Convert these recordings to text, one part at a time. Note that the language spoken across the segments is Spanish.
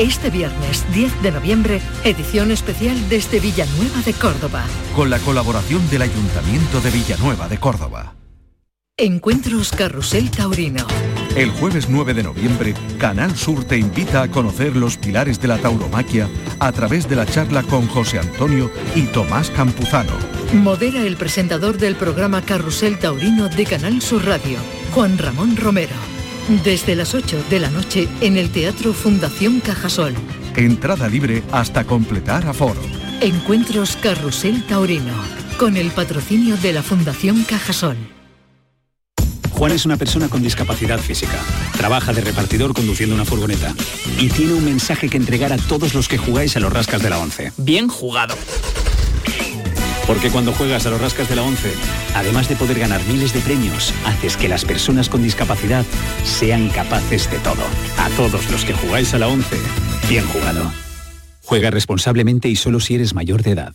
Este viernes 10 de noviembre, edición especial desde Villanueva de Córdoba. Con la colaboración del Ayuntamiento de Villanueva de Córdoba. Encuentros Carrusel Taurino. El jueves 9 de noviembre, Canal Sur te invita a conocer los pilares de la tauromaquia a través de la charla con José Antonio y Tomás Campuzano. Modera el presentador del programa Carrusel Taurino de Canal Sur Radio, Juan Ramón Romero. Desde las 8 de la noche en el Teatro Fundación Cajasol. Entrada libre hasta completar aforo. Encuentros Carrusel Taurino, con el patrocinio de la Fundación Cajasol. Juan es una persona con discapacidad física. Trabaja de repartidor conduciendo una furgoneta. Y tiene un mensaje que entregar a todos los que jugáis a los rascas de la 11. Bien jugado. Porque cuando juegas a los rascas de la 11, además de poder ganar miles de premios, haces que las personas con discapacidad sean capaces de todo. A todos los que jugáis a la 11, bien jugado. Juega responsablemente y solo si eres mayor de edad.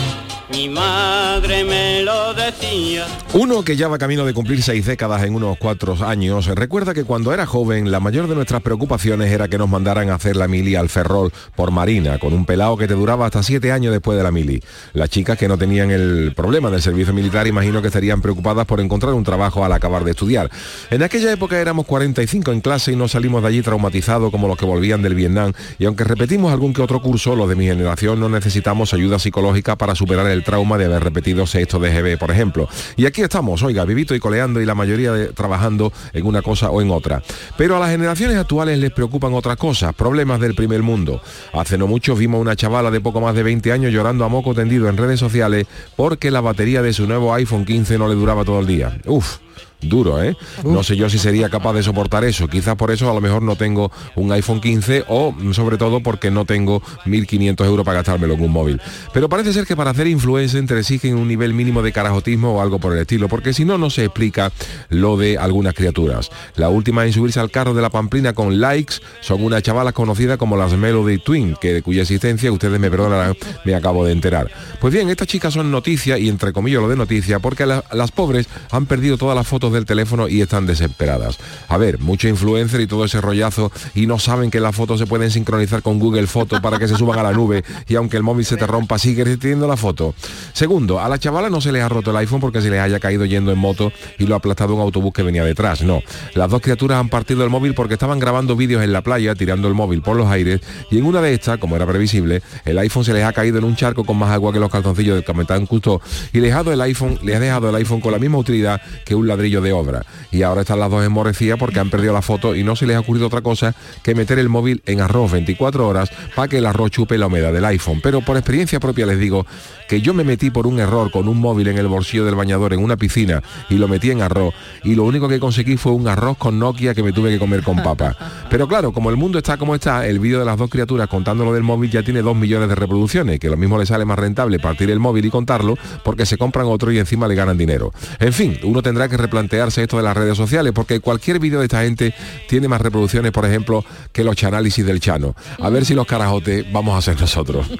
mi madre me lo decía. Uno que ya va camino de cumplir seis décadas en unos cuatro años, recuerda que cuando era joven la mayor de nuestras preocupaciones era que nos mandaran a hacer la mili al Ferrol por Marina, con un pelado que te duraba hasta siete años después de la mili. Las chicas que no tenían el problema del servicio militar imagino que estarían preocupadas por encontrar un trabajo al acabar de estudiar. En aquella época éramos 45 en clase y no salimos de allí traumatizados como los que volvían del Vietnam y aunque repetimos algún que otro curso, los de mi generación no necesitamos ayuda psicológica para superar el trauma de haber repetido sexto de GB, por ejemplo. Y aquí estamos, oiga, vivito y coleando y la mayoría de, trabajando en una cosa o en otra. Pero a las generaciones actuales les preocupan otras cosas, problemas del primer mundo. Hace no mucho vimos una chavala de poco más de 20 años llorando a moco tendido en redes sociales porque la batería de su nuevo iPhone 15 no le duraba todo el día. Uf duro, ¿eh? No sé yo si sería capaz de soportar eso. Quizás por eso a lo mejor no tengo un iPhone 15 o mm, sobre todo porque no tengo 1.500 euros para gastármelo en un móvil. Pero parece ser que para hacer influencer te exigen un nivel mínimo de carajotismo o algo por el estilo, porque si no, no se explica lo de algunas criaturas. La última en subirse al carro de la Pamplina con likes son una chavala conocida como las Melody Twin, que de cuya existencia ustedes me perdonarán, me acabo de enterar. Pues bien, estas chicas son noticia y entre comillas lo de noticia porque las pobres han perdido todas las fotos del teléfono y están desesperadas. A ver, mucho influencer y todo ese rollazo y no saben que las fotos se pueden sincronizar con Google Fotos para que se suban a la nube y aunque el móvil se te rompa sigue teniendo la foto. Segundo, a la chavala no se le ha roto el iPhone porque se le haya caído yendo en moto y lo ha aplastado un autobús que venía detrás. No, las dos criaturas han partido el móvil porque estaban grabando vídeos en la playa tirando el móvil por los aires y en una de estas, como era previsible, el iPhone se les ha caído en un charco con más agua que los calzoncillos del Capitán Custo y les dejado el iPhone, le ha dejado el iPhone con la misma utilidad que un ladrillo de obra. Y ahora están las dos enmorecías porque han perdido la foto y no se les ha ocurrido otra cosa que meter el móvil en arroz 24 horas para que el arroz chupe la humedad del iPhone. Pero por experiencia propia les digo que yo me metí por un error con un móvil en el bolsillo del bañador en una piscina y lo metí en arroz y lo único que conseguí fue un arroz con Nokia que me tuve que comer con papa. Pero claro, como el mundo está como está, el vídeo de las dos criaturas contándolo del móvil ya tiene dos millones de reproducciones, que lo mismo le sale más rentable partir el móvil y contarlo porque se compran otro y encima le ganan dinero. En fin, uno tendrá que replantearse esto de las redes sociales, porque cualquier vídeo de esta gente tiene más reproducciones, por ejemplo, que los análisis del Chano. A ver si los carajotes vamos a ser nosotros.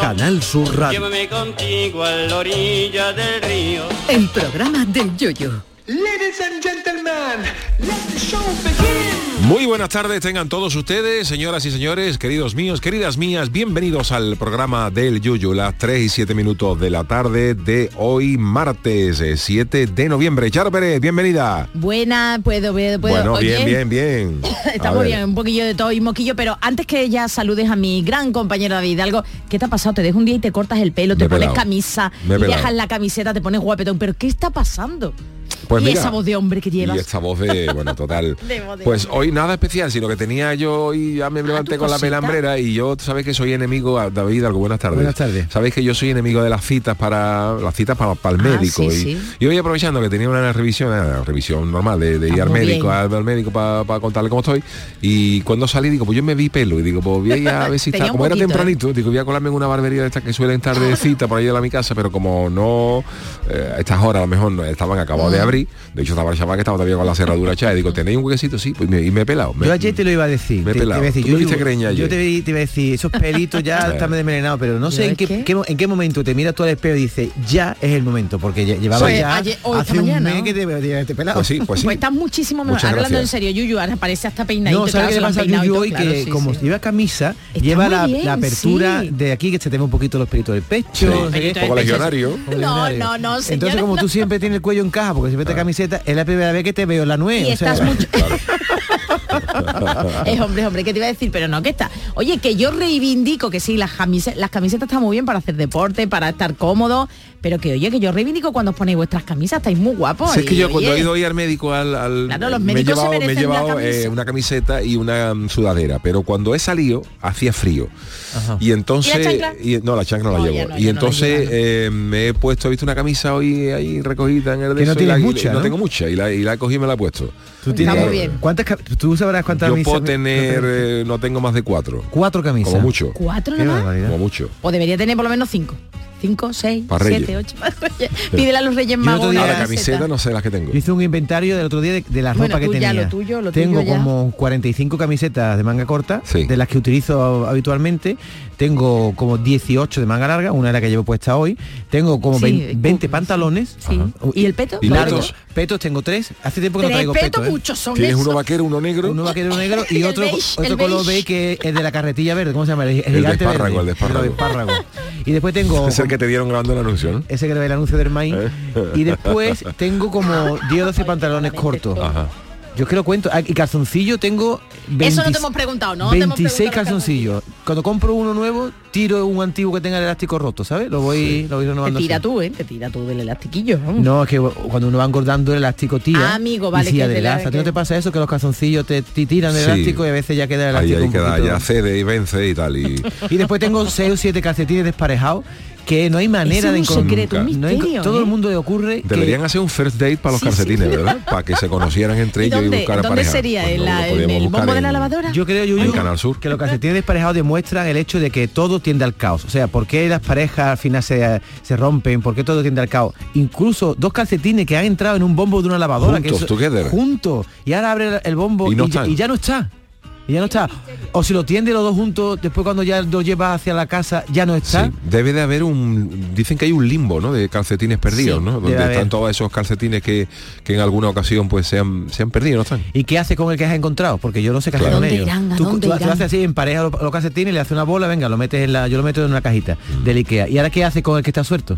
Canal Sur Radio. Llévame contigo a la orilla del río. El programa del yoyo. Ladies and gentlemen, let the show begin. Muy buenas tardes, tengan todos ustedes, señoras y señores, queridos míos, queridas mías, bienvenidos al programa del Yuyu, las 3 y 7 minutos de la tarde de hoy, martes 7 de noviembre. Charo Pérez, bienvenida. Buena, puedo, puedo, puedo. Bueno, Oye, bien, bien, bien. Estamos bien, un poquillo de todo y moquillo, pero antes que ya saludes a mi gran compañero David algo, ¿qué te ha pasado? Te dejas un día y te cortas el pelo, te pones pelado. camisa, y dejas la camiseta, te pones guapetón, pero ¿qué está pasando? Pues y mira, esa voz de hombre que llevas. Y esta voz de, bueno, total. De voz de pues hoy nada especial, sino que tenía yo y ya me levanté tu con la pelambrera y yo, sabes que soy enemigo, a David, algo buenas tardes. Buenas tardes. Sabéis que yo soy enemigo de las citas para las citas para, para el Ah, médico. sí, y, sí. y hoy aprovechando que tenía una revisión, una revisión normal de, de ir Ah, al médico, al, al médico para contarle cómo estoy. Y cuando salí digo, pues yo me vi pelo y digo, pues voy a ir a ver si está. Como era ¿eh? tempranito, digo, voy a colarme en una barbería de estas que suelen estar de cita por ahí de la mi casa, pero como no eh, a estas horas a lo mejor no estaban acabados de abrir, de hecho estaba el chaval que estaba todavía con la cerradura echada y digo, ¿tenéis un huequecito? Sí, pues me, y me he pelado. Me- Yo ayer te lo iba a decir. me he te, te pelado. iba a decir, Tú me yo, te, te iba a decir, esos pelitos ya están desmelenados, pero no sé ¿Yo en qué, qué? qué mo- en qué momento te miras tú al espejo y dices, ya es el momento, porque lle- llevaba Pues ya ayer- hoy, hace un mañana, mes ¿no? que te, te, te pelado. Pues sí, pues sí. Pues estás muchísimo mejor. Muchas Hablando en serio, Yuyu, ahora parece hasta peinadito. No, ¿sabes qué le pasa a Yuyu hoy? que como lleva camisa, lleva la, apertura de aquí que se te ve un poquito los pelitos del pecho. Pecho. legionario. Como No, no, no, Entonces, como tú siempre tienes el cuello en caja, porque siempre camiseta, es la primera vez que te veo la nuez. Y o sea, estás mucho... es hombre, hombre, ¿qué te iba a decir? Pero no, que está. Oye, que yo reivindico que sí, las camisetas, las camisetas están muy bien para hacer deporte, para estar cómodo, pero que oye, que yo reivindico cuando os ponéis vuestras camisas, estáis muy guapos. Si es que yo cuando he ido hoy al médico al, al- Claro, los me he llevado, me he merecen la llevado, camisa. eh, una camiseta y una mm, sudadera, pero cuando he salido hacía frío. Y entonces ¿Y la chancla? y- no, la chancla no, No, la llevo. no, y no entonces eh, me he puesto, he visto una camisa hoy ahí recogida en el de Que no eso y la- tienes mucha, no ¿no? tengo mucha y la, y la he cogido y me la he puesto. tú, Está tienes- muy bien. ¿cuántas, tú sabrás cuántas Yo camisas- puedo tener, eh, no tengo más de cuatro. cuatro camisas. Como mucho. ¿Cuatro. Como mucho. O debería tener por lo menos cinco. Cinco, seis, Pa' Reyes. siete, ocho. Pídele a los Reyes Yo Magos. Ahora la camiseta no sé las que tengo. Yo hice un inventario del otro día de, de la Bueno, ropa que tenía. lo tuyo, lo Tengo tuyo como 45 camisetas de manga corta, Sí. de las que utilizo habitualmente. Tengo como 18 de manga larga, una es la que llevo puesta hoy. Tengo como Sí, 20, cu- 20 pantalones. Sí. ¿Y el peto? ¿Y largos. petos? Petos tengo tres. Hace tiempo que no traigo petos, petos. ¿eh? muchos son Tienes esos. uno vaquero, uno negro. Uno vaquero negro y El otro, beige, otro el color beige. B que es de la carretilla verde. ¿Cómo se llama? El, de gigante espárrago, verde. el de espárrago. espárrago. Y después tengo... Es el que te dieron grabando el anuncio, ¿no? ese que le ve el anuncio del maíz. ¿Eh? Y después tengo como 10 o 12 pantalones cortos. Ajá. Yo es que lo cuento. Ah, Y calzoncillo tengo 20 Eso no te hemos preguntado, ¿no? Te hemos 26 preguntado los calzoncillos. Cuando compro uno nuevo, tiro un antiguo que tenga el elástico roto, ¿sabes? Lo voy, lo voy Te renovando. tira así. tú, ¿eh? Te tira tú del elastiquillo. vamos. No, es que cuando uno va engordando el elástico tira. Ah, amigo, vale, Y si que te adelgaza. ¿A ti no te pasa eso? Que los calzoncillos te, te tiran del Sí. elástico y a veces ya queda el Ahí, elástico ahí un queda, poquito- ya cede y vence y tal. Y Y después tengo 6 o 7 calcetines desparejados que no hay manera Eso de encontrar. secreto, un No hay- todo ¿eh? el mundo le ocurre que- Deberían hacer un first date para los Sí, sí. calcetines, ¿verdad? Para que se conocieran entre ¿Y ellos y buscar dónde pareja. sería? Pues ¿En, no, la- en el bombo de la en- lavadora? Yo creo, En Yuyu, Canal Sur. que los calcetines desparejados demuestran el hecho de que todo tiende al caos. O sea, ¿por qué las parejas al final se, se rompen? ¿Por qué todo tiende al caos? Incluso dos calcetines que han entrado en un bombo de una lavadora. Juntos, que together. Juntos. Y ahora abre el- bombo Y y, no ya, están. y ya no está. Y ya no está. O si lo tiende los dos juntos, después cuando ya lo lleva hacia la casa, ya no está. Sí, debe de haber un dicen que hay un limbo ¿no? de calcetines perdidos Sí, ¿no? donde están todos esos calcetines que, que en alguna ocasión pues se han, se han perdido no están ¿Y qué hace con el que has encontrado? Porque yo no sé qué hacer Claro. con ¿A dónde ellos. tú, tú- tú haces así, en pareja los, los calcetines, le haces una bola, venga, lo metes en la. Yo lo meto en una cajita del Ikea. ¿Y ahora qué hace con el que está suelto?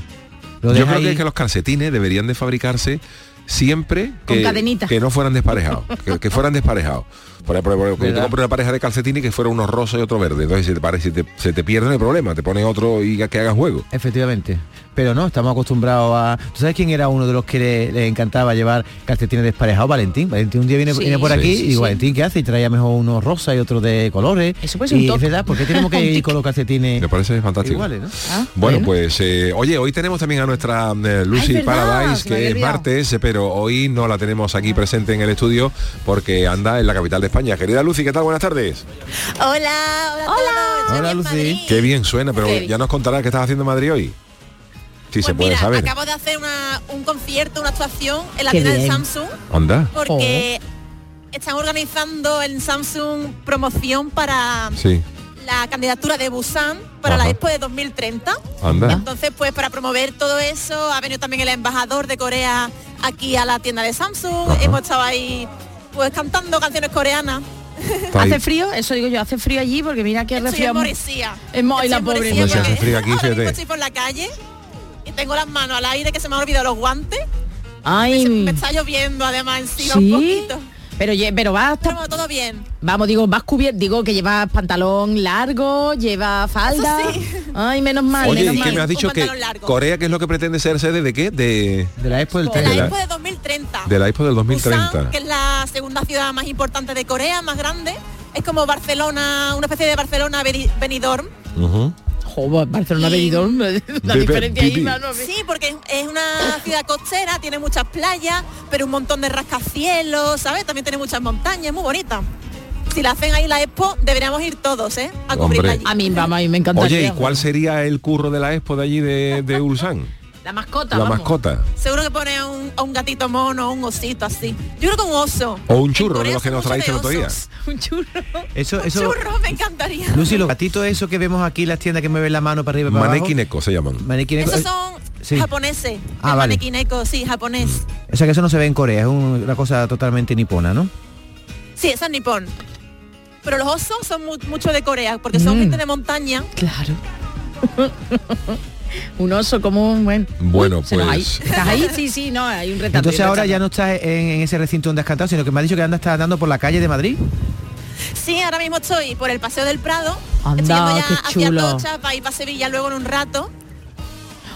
Lo yo creo que, ahí- que los calcetines deberían de fabricarse siempre Con que, cadenita. que no fueran desparejados que, que fueran desparejados por ejemplo, por ejemplo, tú ¿Verdad? compras una pareja de calcetines que fuera uno rosa y otro verde entonces si te, parece, te, se te pierde no hay problema te pones otro y que hagan juego Efectivamente. Pero no, estamos acostumbrados a. ¿Tú sabes quién era uno de los que le, le encantaba llevar calcetines desparejados? Valentín. Valentín un día viene, Sí. viene por Sí, aquí sí, y digo. Valentín, ¿qué hace? Y traía mejor unos rosa y otros de colores. Eso puede ser un y es toque. verdad, ¿por qué tenemos que Un ir con los calcetines me parece fantástico iguales, no? Ah, Bueno, pues eh, oye, hoy tenemos también a nuestra eh, Lucy Ay, Paradise, se que es martes, pero hoy no la tenemos aquí presente en el estudio porque anda en la capital de España. Querida Lucy, ¿qué tal? Buenas tardes. Hola, hola, hola. Hola, Lucy. Qué bien suena, pero bien. ya nos contarás qué estás haciendo en Madrid hoy. Sí, se Pues puede mira, saber. acabo de hacer una- un concierto, una actuación en la Qué tienda de. Samsung Anda. porque están organizando en Samsung promoción para Sí, la candidatura de Busan para Ajá. la Expo de 2030. anda. Entonces, pues para promover todo eso, ha venido también el embajador de Corea aquí a la tienda de Samsung. Ajá. Hemos estado ahí pues cantando canciones coreanas. ¿Hace frío? Eso digo yo, hace frío allí porque mira que resfriado. Es mo- y Estoy la en pobre Moresía niña. No se hace porque frío aquí, ahora mismo fíjate. estoy por la calle y tengo las manos al aire que se me han olvidado los guantes. Ay, Me está lloviendo además encima ¿Sí? un poquito. Pero, pero va hasta... Pero todo bien. Vamos, digo, vas cubierto, digo que llevas pantalón largo, lleva falda. Sí. Ay, menos mal, Oye, menos y que mal. me has dicho que largo. Corea, ¿qué es lo que pretende ser sede de qué? De, De la Expo del De De la Expo de 2030. de la Expo del 2030. Busan, que es la segunda ciudad más importante de Corea, más grande. Es como Barcelona, una especie de Barcelona Beni- Benidorm. Jo, Barcelona Benidorm, la diferencia ahí. Sí, porque es una ciudad costera, tiene muchas playas, pero un montón de rascacielos, ¿sabes? También tiene muchas montañas, muy bonita. Si la hacen ahí la Expo, deberíamos ir todos, ¿eh? A cubrirla allí. A mí, vamos, a mí me encantaría. Oye, ¿y cuál sería el curro de la Expo de allí de, de Ulsan? La mascota, La vamos. mascota. Seguro que pone a un, a un gatito mono, un osito así. Yo creo que un oso. O un churro, de los que nos traíste el otro día. Un churro. Eso, eso. Churro, me encantaría. Lucy, los gatitos esos que vemos aquí en las tiendas que mueven la mano para arriba y para se llaman. Manequineco. Esos son Sí. japoneses. Ah, vale. manequineco, sí, japonés. O sea que eso no se ve en Corea, es un- una cosa totalmente nipona, ¿no? Sí, eso es nipón. Pero los osos son mu- mucho de Corea, porque son Mm. gente de montaña. Claro. un oso como un buen. Bueno, pues-. ¿Estás ahí? Sí, sí, no, hay un retrato. Entonces ahora retrato. ya no estás en, en ese recinto donde has cantado, sino que me ha dicho que anda está andando por la calle de Madrid. Sí, ahora mismo estoy por el Paseo del Prado. Anda, estoy yendo ya qué hacia chulo. Tocha para ir para Sevilla luego en un rato.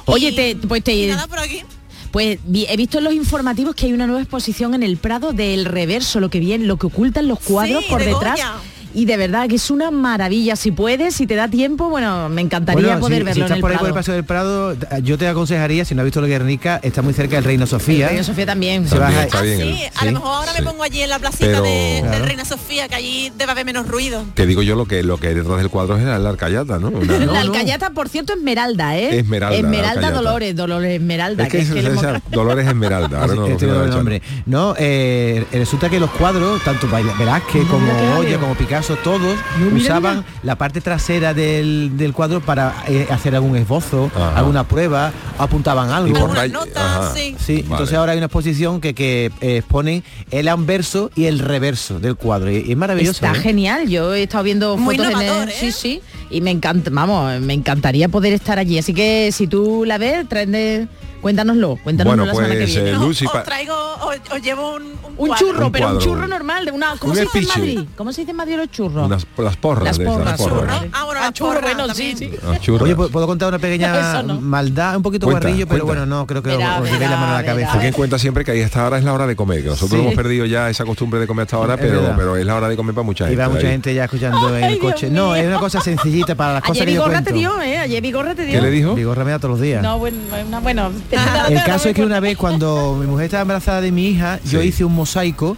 Oye, Y- te, pues Y te, nada por aquí. pues vi- he visto en los informativos que hay una nueva exposición en el Prado del reverso, lo que bien, lo que ocultan los cuadros Sí, por de detrás. Goya. Y de verdad que es una maravilla. Si puedes, si te da tiempo, bueno, me encantaría Bueno, poder si, verlo si en estás el por ahí Prado. por el Paseo del Prado, yo te aconsejaría, si no has visto lo que Guernica, está muy cerca del Reino Sofía. Reina Sofía también. Se También baja- está Ah, bien. sí, el- a lo mejor ahora sí. me pongo allí en la placita Pero- de, de Claro. Reina Sofía, que allí debe haber menos ruido. Te digo yo lo que lo que hay detrás del cuadro es la alcayata, ¿no? Una- la alcayata, por cierto, Esmeralda, ¿eh? Esmeralda, la Esmeralda. Dolores, Dolores Esmeralda. es que, es es que esa Dolores Esmeralda. Ahora no, Este no, es el no, nombre. No, eh, resulta que los cuadros, tanto Baila- Velázquez como Goya, como Picasso, caso todos mira, usaban mira. la parte trasera del, del cuadro para eh, hacer algún esbozo, Ajá. alguna prueba, apuntaban algo. Por nota, sí. Sí, Vale. entonces ahora hay una exposición que, que eh, exponen el anverso y el reverso del cuadro. Y, y es maravilloso. Está ¿eh? genial, yo he estado viendo Muy fotos en el- innovador, ¿eh? sí, sí, y me encanta, vamos, me encantaría poder estar allí. Así que si tú la ves, trae cuéntanoslo, cuéntanoslo Bueno, la semana que pues, viene. eh, Lucy, os traigo, os, os llevo un, un, churro, Un pero un churro normal, de una. ¿Cómo Un se dice en. Madrid? ¿Cómo se dice en Madrid los churros? Unas- las porras. Las de esas, porras, porras. churros. Ah, bueno, Ah, las churro, porras bueno, sí, sí. Oye, ¿pu- ¿puedo contar una pequeña no. maldad? Un poquito Cuenta, guarrillo, pero cuenta. bueno, no, creo que Verá, os la mano a la cabeza. Ten en cuenta siempre que ahí esta hora es la hora de comer, que nosotros Sí. hemos perdido ya esa costumbre de comer hasta ahora, pero, pero es la hora de comer para mucha Y gente. va mucha gente ya escuchando en el coche. No, es una cosa sencillita para las cosas Ayer que yo Vigorra cuento. te dio, ¿eh? Ayer Vigorra te dio. ¿Qué le dijo? Vigorra me da todos los días. No, bueno, una- bueno. El caso es que una vez cuando mi mujer estaba embarazada de mi hija, yo hice un mosaico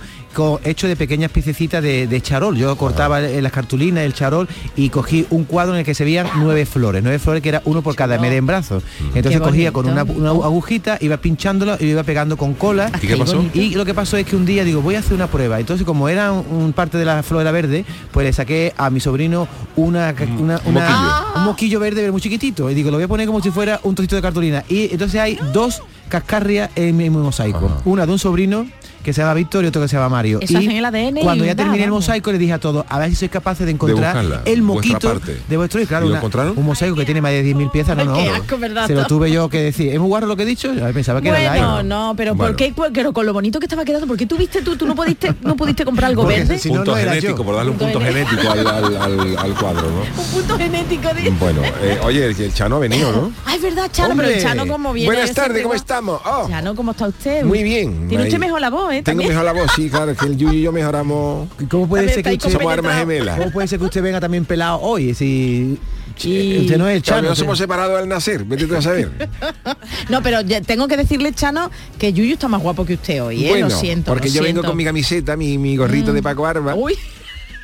hecho de pequeñas piececitas de, de charol. Yo cortaba el- las cartulinas, el charol y cogí un cuadro en el que se veían nueve flores, nueve flores que era uno por cada media en brazos. Entonces cogía con una, una agujita, iba pinchándolo y lo iba pegando con cola. ¿Y qué pasó? Y lo que pasó es que un día digo, voy a hacer una prueba. Entonces, como era un, un parte de la flor era verde, pues le saqué a mi sobrino una, ca- una- un una- moquillo. un moquillo verde pero muy chiquitito. Y digo, lo voy a poner como si fuera un trocito de cartulina. Y entonces hay dos cascarrias en mi mosaico. Ajá. Una de un sobrino que se llama Víctor y otro que se llama Mario. Eso y el ADN y cuando ya da, terminé el mosaico le dije a todos, a ver si sois capaces de encontrar buscarla, el moquito parte. de vuestro y claro, ¿Y lo una- encontraron? un mosaico que tiene más de 10.000 piezas, no, no. Qué asco, ¿verdad? Se lo tuve yo que decir. ¿Es muy guarro lo que he dicho? Yo pensaba que era Bueno, light. no, pero Bueno. ¿por qué? Por- Pero con lo bonito que estaba quedando, ¿por qué tuviste tú? ¿Tú no pudiste, no pudiste comprar algo Porque verde? si no, punto no era genético, yo. por darle un Punto punto genético al, al- al- al cuadro, ¿no? Un punto genético de... Bueno, eh, oye, el, el Chano ha venido, ¿no? Ah, es verdad, Chano, pero el Hombre. Chano como viene... Buenas tardes, ¿cómo estamos? Oh, Chano, ¿cómo está usted? muy bien. Tiene usted mejor la voz, ¿eh? Tengo También. mejor la voz, sí, claro, es que el Yuyu y yo mejoramos. ¿Cómo puede ser que usted, ahí Somos armas compenetrado. gemelas. ¿Cómo puede ser que usted venga también pelado hoy? Si Y- usted no es el Claro, Chano. no usted- somos separados al nacer, vete tú a saber. No, pero ya tengo que decirle, Chano, que Yuyu está más guapo que usted hoy, ¿eh? bueno, lo siento. porque lo yo vengo siento. Mm. con mi camiseta, mi, mi gorrito de Paco Barba, Uy,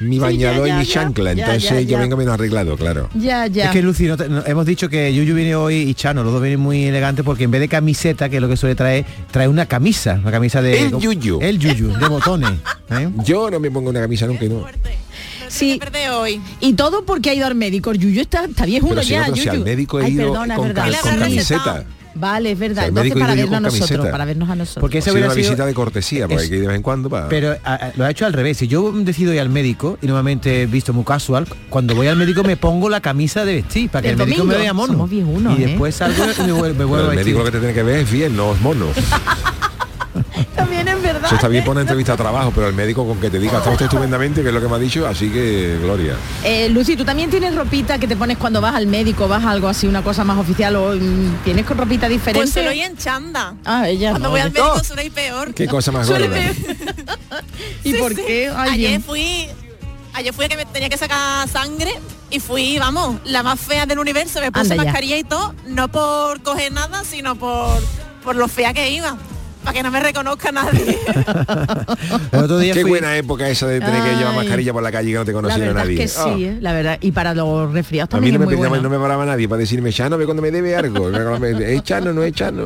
mi bañador ya, y mi chancla, ya, entonces ya, yo vengo menos arreglado, claro. ya, ya. Es que Lucy, no te- no- hemos dicho que Yuyu viene hoy y Chano, los dos vienen muy elegantes porque en vez de camiseta, que es lo que suele traer, trae una camisa, una camisa de... El Yuyu. El Yuyu, de botones. ¿eh? Yo no me pongo una camisa nunca y no. Sí. Hoy. Y todo porque ha ido al médico. El Yuyu está, está viejuno Pero si ya, no, pero si al médico he Ay, ido perdona, con, con camiseta. Vale, es verdad. O sea, Entonces para vernos a nosotros, camiseta. para vernos a nosotros. Porque sido hubiera una sido... visita de cortesía, porque es- hay que ir de vez en cuando para... Pero a- a- lo ha hecho al revés. Si yo decido ir al médico y normalmente he visto muy casual, cuando voy al médico me pongo la camisa de vestir para que el médico me vea mono. Somos viejunos, y ¿eh? después salgo y me vuelvo, me Pero vuelvo el a médico lo que vestir. te tiene que ver es bien, no es mono. También es verdad. Eso está bien por una entrevista a trabajo, pero el médico con que te diga está usted estupendamente, que es lo que me ha dicho, así que gloria. Eh, Lucy, ¿tú también tienes ropita que te pones cuando vas al médico, vas a algo así, una cosa más oficial o mm, tienes con ropita diferente? Pues ir en chanda. Ah, ella Cuando no. voy al médico suelo ir peor. Qué cosa más gorda. ¿Y Sí, por sí. qué? Ay, ayer bien. fui ayer fui que me tenía que sacar sangre y fui vamos la más fea del universo me puse Anda ya. mascarilla y todo no por coger nada sino por por lo fea que iba para que no me reconozca nadie El otro día Qué fui- buena época esa de tener que llevar mascarilla por la calle y que no te conociera nadie. es que Ah. sí, ¿eh? la verdad. Y para los resfriados A mí también no me, muy pedía- bueno. no me paraba nadie para decirme, Chano, ve cuando me debe algo. ¿Es Chano, no es Chano?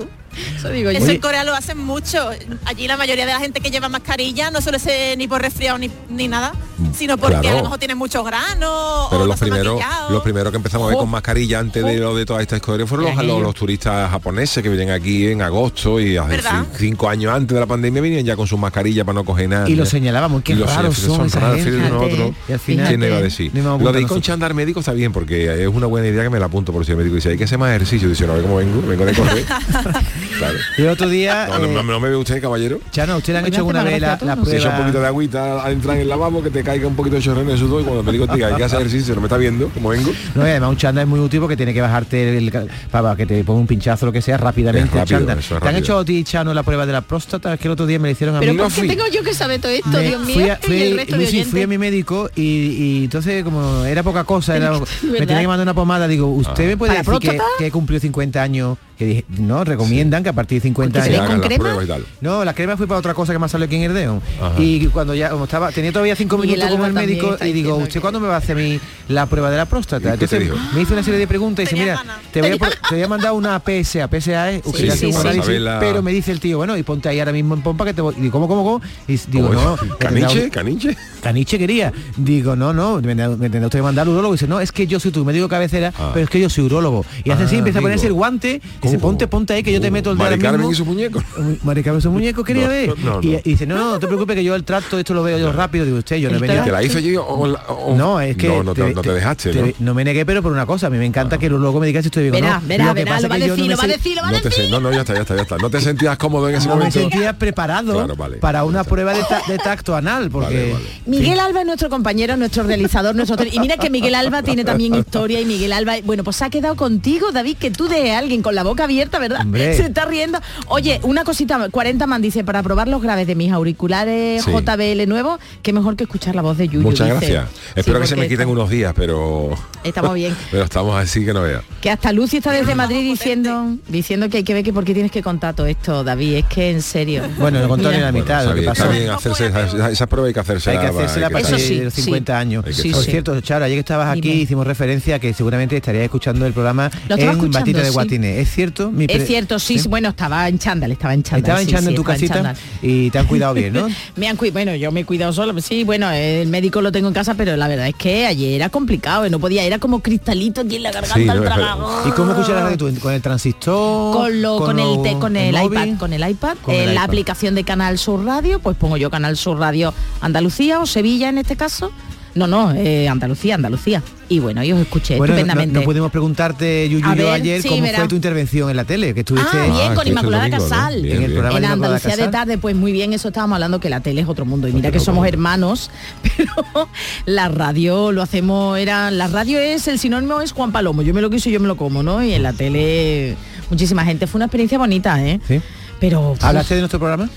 Eso digo yo. eso en Corea lo hacen mucho allí la mayoría de la gente que lleva mascarilla no suele ser ni por resfriado ni, ni nada sino porque claro. a lo mejor tienen muchos granos Pero o los primeros, los primeros que empezamos a ver con mascarilla antes de lo de toda esta historia fueron los, los, turistas japoneses que vienen aquí en agosto y hace cinco años antes de la pandemia venían ya con sus mascarillas para no coger nada. Y lo señalábamos, qué Y los raros son raros, gente. a. Y al final- ¿Quién le iba a decir? Lo de ir con chándal médico está bien porque es una buena idea que me la apunto por si el médico dice hay que hacer más ejercicio. Dice, no ve cómo vengo, vengo de correr. claro. Y el otro día... No, no, eh, no, no me ve usted, caballero. Chano, ¿usted le han Pues hecho ya alguna vez la, la. Se echa un prueba? poquito de agüita al entrar en el lavabo, que te caiga un poquito de chorreno en el sudor y cuando te diga hay que hacer ejercicio, no me está viendo, como vengo. No, y además un chándal es muy útil porque tiene que bajarte el, para que te ponga un pinchazo lo que sea rápidamente. Es rápido, el chándal. eso es ¿Te han hecho a ti, Chano, la prueba de la próstata? Es que el otro día me la hicieron a Pero mí. ¿por no qué fui. tengo yo que saber todo esto, Me Dios mío? fui a, fui- y el resto de Lucy, oyentes. fui a mi médico y, y entonces como era poca cosa, era, me tenía que mandar una pomada, digo, ¿usted me puede ¿Para decir que, que he cumplido 50 años que dije, no, recomiendan que a partir de 50 Que se años... hagan las pruebas y tal. No, la crema fue para otra cosa que me ha salido aquí en Herdeón. Y cuando ya como estaba, tenía todavía cinco minutos con el médico y digo, ¿usted cuándo me va a hacer mi, la prueba de la próstata? ¿Y qué te Entonces me hizo una serie de preguntas y dice, mira, te voy, a, por- te voy a mandar una PSA, PSA es, que Sí, la- pero me dice el tío, bueno, y ponte ahí ahora mismo en pompa que te voy. Y digo, ¿cómo, cómo, cómo? Y digo, ¿Cómo no. ¿Caniche? ¿Caniche? Caniche quería. Digo, no, no, me, tendrá usted que mandar al urólogo. Y dice, no, es que yo soy tu médico de cabecera, Ah. pero es que yo soy urólogo. Y hace Ah, así, empieza a ponerse el guante, dice, ponte, ponte ahí que yo te meto el dedo Mari Carmen y su muñeco. Mari Carmen y su muñeco quería No, ver. no, no. Y, y dice, no, no, no te preocupes que yo el tracto, esto lo veo yo rápido. Digo, usted, yo no venido. ¿Te la hizo yo o, la- o- No, es que No, no te, no te dejaste, te- ¿no? no me negué, pero por una cosa, a mí me encanta que luego me digas si estoy bien Verá, no. verá, Lo que verá, lo va a es que yo decir, no lo me va a sé- decir, lo va a decir. no, no, ya está, ya está, ya está. No te sentías cómodo en ese no me momento. sentía preparado para una prueba de, ta- de tacto anal, porque Miguel Alba es nuestro compañero, nuestro realizador, nuestro y mira que Miguel Alba tiene también historia y Miguel Alba, bueno, pues se ha quedado contigo, David, que tú de alguien con la boca abierta, ¿verdad? Hombre. Se está riendo. Oye, una cosita, 40 man dice, para probar los graves de mis auriculares Sí. JBL nuevos, qué mejor que escuchar la voz de Yuyu. Muchas dice. gracias. Sí, Espero que se me quiten unos días, pero... Estamos bien. pero estamos así que no veas. Que hasta Lucy está desde Madrid diciendo diciendo que hay que ver que por qué tienes que contar todo esto, David. Es que en serio. Bueno, no contó ni la mitad. Está lo que bien, pasa está bien hacerse esa, esa prueba hay que hacerse hay que sí, los sí. 50 años. Que Por sí. cierto, Charo, ayer que estabas aquí Dime. hicimos referencia que seguramente estarías escuchando el programa en Batita de sí. Guatine. ¿Es cierto? Mi Es cierto, sí, bueno, estaba en chándal, estaba en chándal. Estaba sí, hinchando sí, en tu casita chándal. y te han cuidado bien, ¿no? Me han cuidado, bueno, yo me he cuidado solo, sí, bueno, el médico lo tengo en casa, pero la verdad es que ayer era complicado, no podía, era como cristalito aquí en la garganta, Sí, no. ¿Y cómo escuchas la radio tú? ¿Con el transistor? con, lo, con, el, te- con el, iPad, con el iPad, Con en el la iPad. aplicación de Canal Sur Radio, pues pongo yo Canal Sur Radio Andalucía o Sevilla en este caso. No, no, eh, Andalucía, Andalucía. Y bueno, yo os escuché Bueno, no, estupendamente. no pudimos preguntarte, Yuyu, A yo ver, ayer, sí, cómo verá. fue tu intervención en la tele, que estuviste Ah, bien, Ah, con el Inmaculada domingo, ¿no? Casal. Bien, en el bien. programa en Andalucía de tarde, pues muy bien, eso estábamos hablando que la tele es otro mundo. Y mira que no, somos hermanos, pero la radio lo hacemos, era, la radio es, el sinónimo es Juan Palomo, yo me lo quiso y yo me lo como, ¿no? Y en la tele muchísima gente, fue una experiencia bonita, ¿eh? ¿Sí? Pero ¿Hablaste de nuestro programa?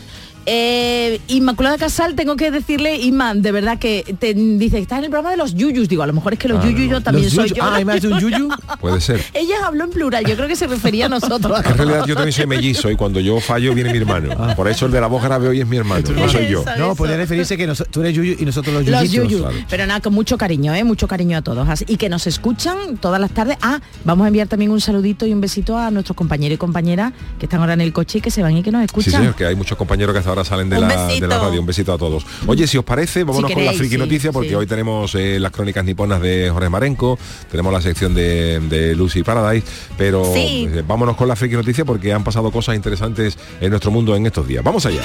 Eh, Inmaculada Casal, tengo que decirle, Inma, de verdad que te dice, estás en el programa de los yuyus. Digo, a lo mejor es que los Ah, yuyus no. yo también Los soy yuyu- yo. Ah, ¿hay más de un yuyu? Puede ser. Ella habló en plural, yo creo que se refería a nosotros. En realidad yo también soy mellizo y cuando yo fallo viene mi hermano. Por eso el de la voz grave hoy es mi hermano, no soy yo. Eso, No, podría referirse que nos- tú eres Yuyu y nosotros los Los yuyitos. yuyu. claro. Pero nada, con mucho cariño, ¿eh? mucho cariño a todos. Así- y que nos escuchan todas las tardes. Ah, vamos a enviar también un saludito y un besito a nuestros compañeros y compañeras que están ahora en el coche y que se van y que nos Sí, escuchan. señor, que hay muchos compañeros que hasta ahora salen de, la, de la radio. Un besito a todos. Oye, si os parece, vámonos con la friki sí, noticia porque sí. hoy tenemos eh, las crónicas niponas de Jorge Marenco, tenemos la sección de, de Lucy Paradise, pero Sí. eh, vámonos con la friki noticia porque han pasado cosas interesantes en nuestro mundo en estos días. Vamos allá.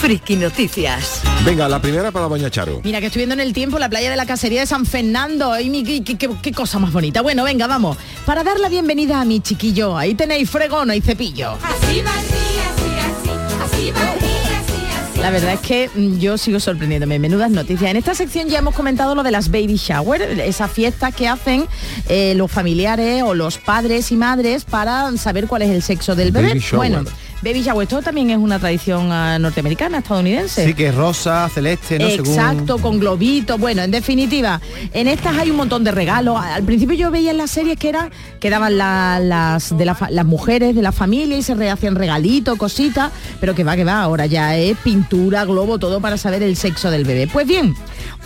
Friki Noticias. Venga, la primera para Doña Charo. Mira, que estoy viendo en el tiempo la playa de la cacería de San Fernando. Y qué, qué- qué- qué cosa más bonita. Bueno, venga, vamos. Para dar la bienvenida a mi chiquillo, ahí tenéis fregona y cepillo. La verdad es que mm, yo sigo sorprendiéndome. Menudas noticias. En esta sección ya hemos comentado lo de las baby shower, esa fiesta que hacen eh, los familiares o los padres y madres para saber cuál es el sexo del bebé. Baby shower. Bueno, baby shower, esto también es una tradición ah, norteamericana, estadounidense. Sí, que es rosa, celeste, ¿no? Según- Exacto, con globitos. Bueno, en definitiva, en estas hay un montón de regalos. Al principio yo veía en las series que eran, que daban la- las, de la las mujeres de la familia y se hacían regalitos, cositas, pero que va, que va, ahora ya es pintura, globo, todo para saber el sexo del bebé. Pues bien,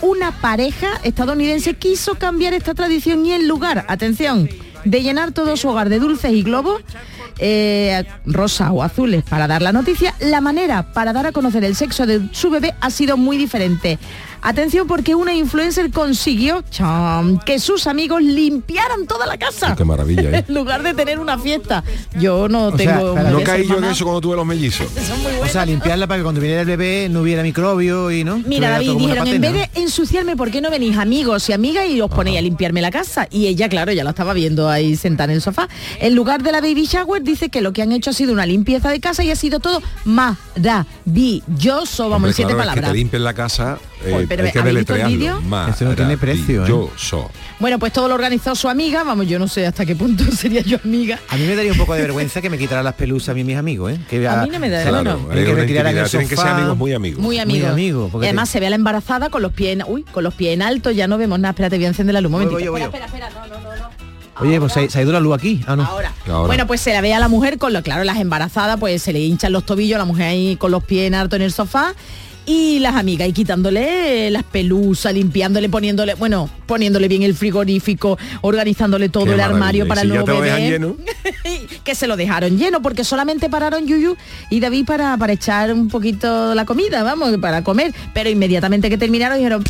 una pareja estadounidense quiso cambiar esta tradición y en lugar, atención, de llenar todo su hogar de dulces y globos, eh, rosa o azules para dar la noticia, la manera para dar a conocer el sexo de su bebé ha sido muy diferente. Atención porque una influencer consiguió que sus amigos limpiaran toda la casa. Qué maravilla, ¿eh? En lugar de tener una fiesta. Yo no O tengo... No caí yo en eso cuando tuve los mellizos. O sea, limpiarla para que cuando viniera el bebé no hubiera microbio y no. Mira, David, dijeron, en vez de ensuciarme, ¿por qué no venís amigos y amigas y os ponéis a limpiarme la casa? Y ella, claro, ya la estaba viendo ahí sentada en el sofá. En lugar de la baby shower, dice que lo que han hecho ha sido una limpieza de casa y ha sido todo maravilloso. Vamos, Hombre, en siete claro, es que palabras. te limpien la casa, eh, pero hay que no tiene precio, ¿eh? Maravilloso. Bueno, pues todo lo organizó su amiga, vamos, yo no sé hasta qué punto sería yo amiga. A mí me daría un poco de vergüenza que me quitaran las pelusas a mí mis amigos, ¿eh? Que A mí no me da- se- bueno. que me tiraran el Tienen que ser sofá. amigos muy amigos. Muy amigo. amigo, porque y además te- se ve a la embarazada con los pies en, uy, con los pies en alto, ya no vemos nada. Espérate, voy a encender la luz un Voy, momentito. voy yo, voy yo. Espera, espera, espera, no, no, no, no. Oye, pues se, se ha ido la luz aquí. Ah, no. Ahora. Bueno, pues se la ve a la mujer con lo, claro, las embarazadas, pues se le hinchan los tobillos, la mujer ahí con los pies en harto en el sofá. Y las amigas y quitándole las pelusas, limpiándole, poniéndole, bueno, poniéndole bien el frigorífico, organizándole todo Qué el armario para el si nuevo bebé. lleno. que se lo dejaron lleno porque solamente pararon Yuyu y David para, para echar un poquito la comida, vamos, para comer. Pero inmediatamente que terminaron dijeron,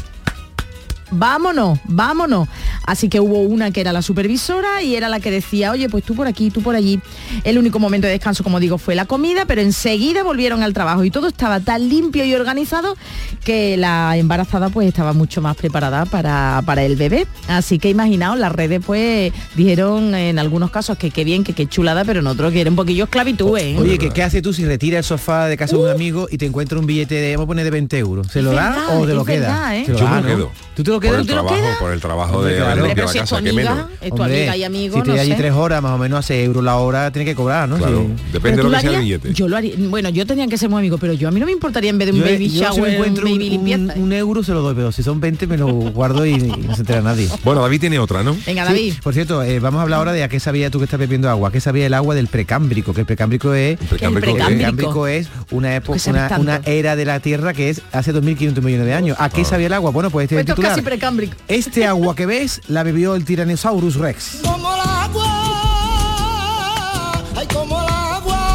vámonos, vámonos. Así que hubo una que era la supervisora y era la que decía, oye, pues tú por aquí, tú por allí. El único momento de descanso, como digo, fue la comida, pero enseguida volvieron al trabajo y todo estaba tan limpio y organizado que la embarazada pues estaba mucho más preparada para, para el bebé. Así que imaginaos, las redes pues dijeron en algunos casos que qué bien, que qué chulada, pero en otros que era un poquillo esclavitud, ¿eh? Oye, ¿qué, qué haces tú si retira el sofá de casa de un amigo y te encuentra un billete de, vamos a poner de 20 euros? ¿Se lo da o te lo queda? verdad, ¿eh? Lo Yo da, me lo ¿no? quedo. ¿Tú te lo Por quedas? el ¿Tú te lo trabajo, por el trabajo de claro. Pero limpiado si la es tu casa, que amiga, es tu Hombre, amiga y amigo, si te no allí sé. tres horas, más o menos hace euros la hora, tiene que cobrar, ¿no? Claro, Sí. depende Pero de lo lo que sea el billete. Yo lo haría, bueno, yo tenía que ser muy amigo, pero yo a mí no me importaría en vez de un Yo, baby yo si shower, me encuentro un un, baby limpieza. un- un euro se lo doy, pero si son 20 me lo guardo y, y no se entera nadie. Bueno, David tiene otra, ¿no? Venga, Sí, David. por cierto, eh, vamos a hablar ahora de a qué sabía tú que estás bebiendo agua, a qué sabía el agua del precámbrico, que el precámbrico es precámbrico ¿Qué es el el precámbrico? precámbrico es una época, ¿Por una, era de la Tierra que es hace 2.500 millones de años. ¿A qué sabía el agua? Bueno, pues este Pues es el titular. Precámbrico. Este agua que ves la bebió el Tyrannosaurus Rex.